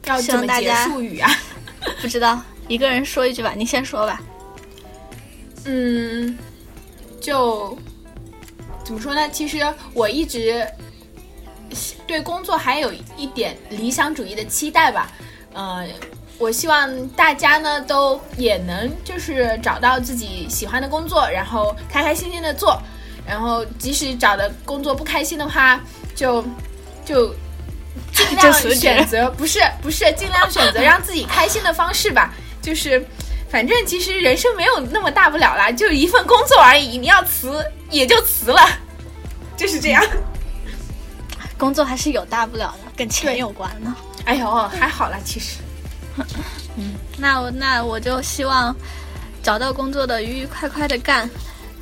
Speaker 3: 要怎么结束语啊？
Speaker 2: 不知道。一个人说一句吧，你先说吧。
Speaker 3: 嗯，就怎么说呢？其实我一直对工作还有一点理想主义的期待吧。呃，我希望大家呢都也能就是找到自己喜欢的工作，然后开开心心的做。然后即使找的工作不开心的话，就就尽量选择不是不是尽量选择让自己开心的方式吧。就是反正其实人生没有那么大不了啦，就一份工作而已。你要辞也就辞了，就是这样。
Speaker 2: 工作还是有大不了的，跟钱有关呢。
Speaker 3: 哎呦，还好啦，其实。
Speaker 2: 嗯，那我那我就希望找到工作的愉愉快快的干，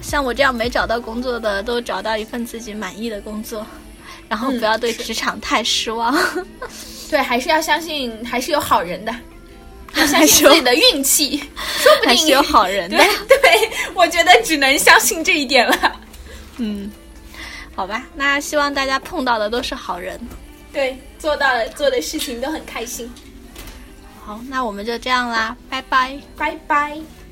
Speaker 2: 像我这样没找到工作的都找到一份自己满意的工作，然后不要对职场太失望。
Speaker 3: 对，还是要相信，还是有好人的，要相信自己的运气，说不定
Speaker 2: 有好人的。
Speaker 3: 对，我觉得只能相信这一点了。
Speaker 2: 嗯，好吧，那希望大家碰到的都是好人。
Speaker 3: 对，做到了，做的事情都很开心。
Speaker 2: 好，那我们就这样啦，拜拜，
Speaker 3: 拜拜。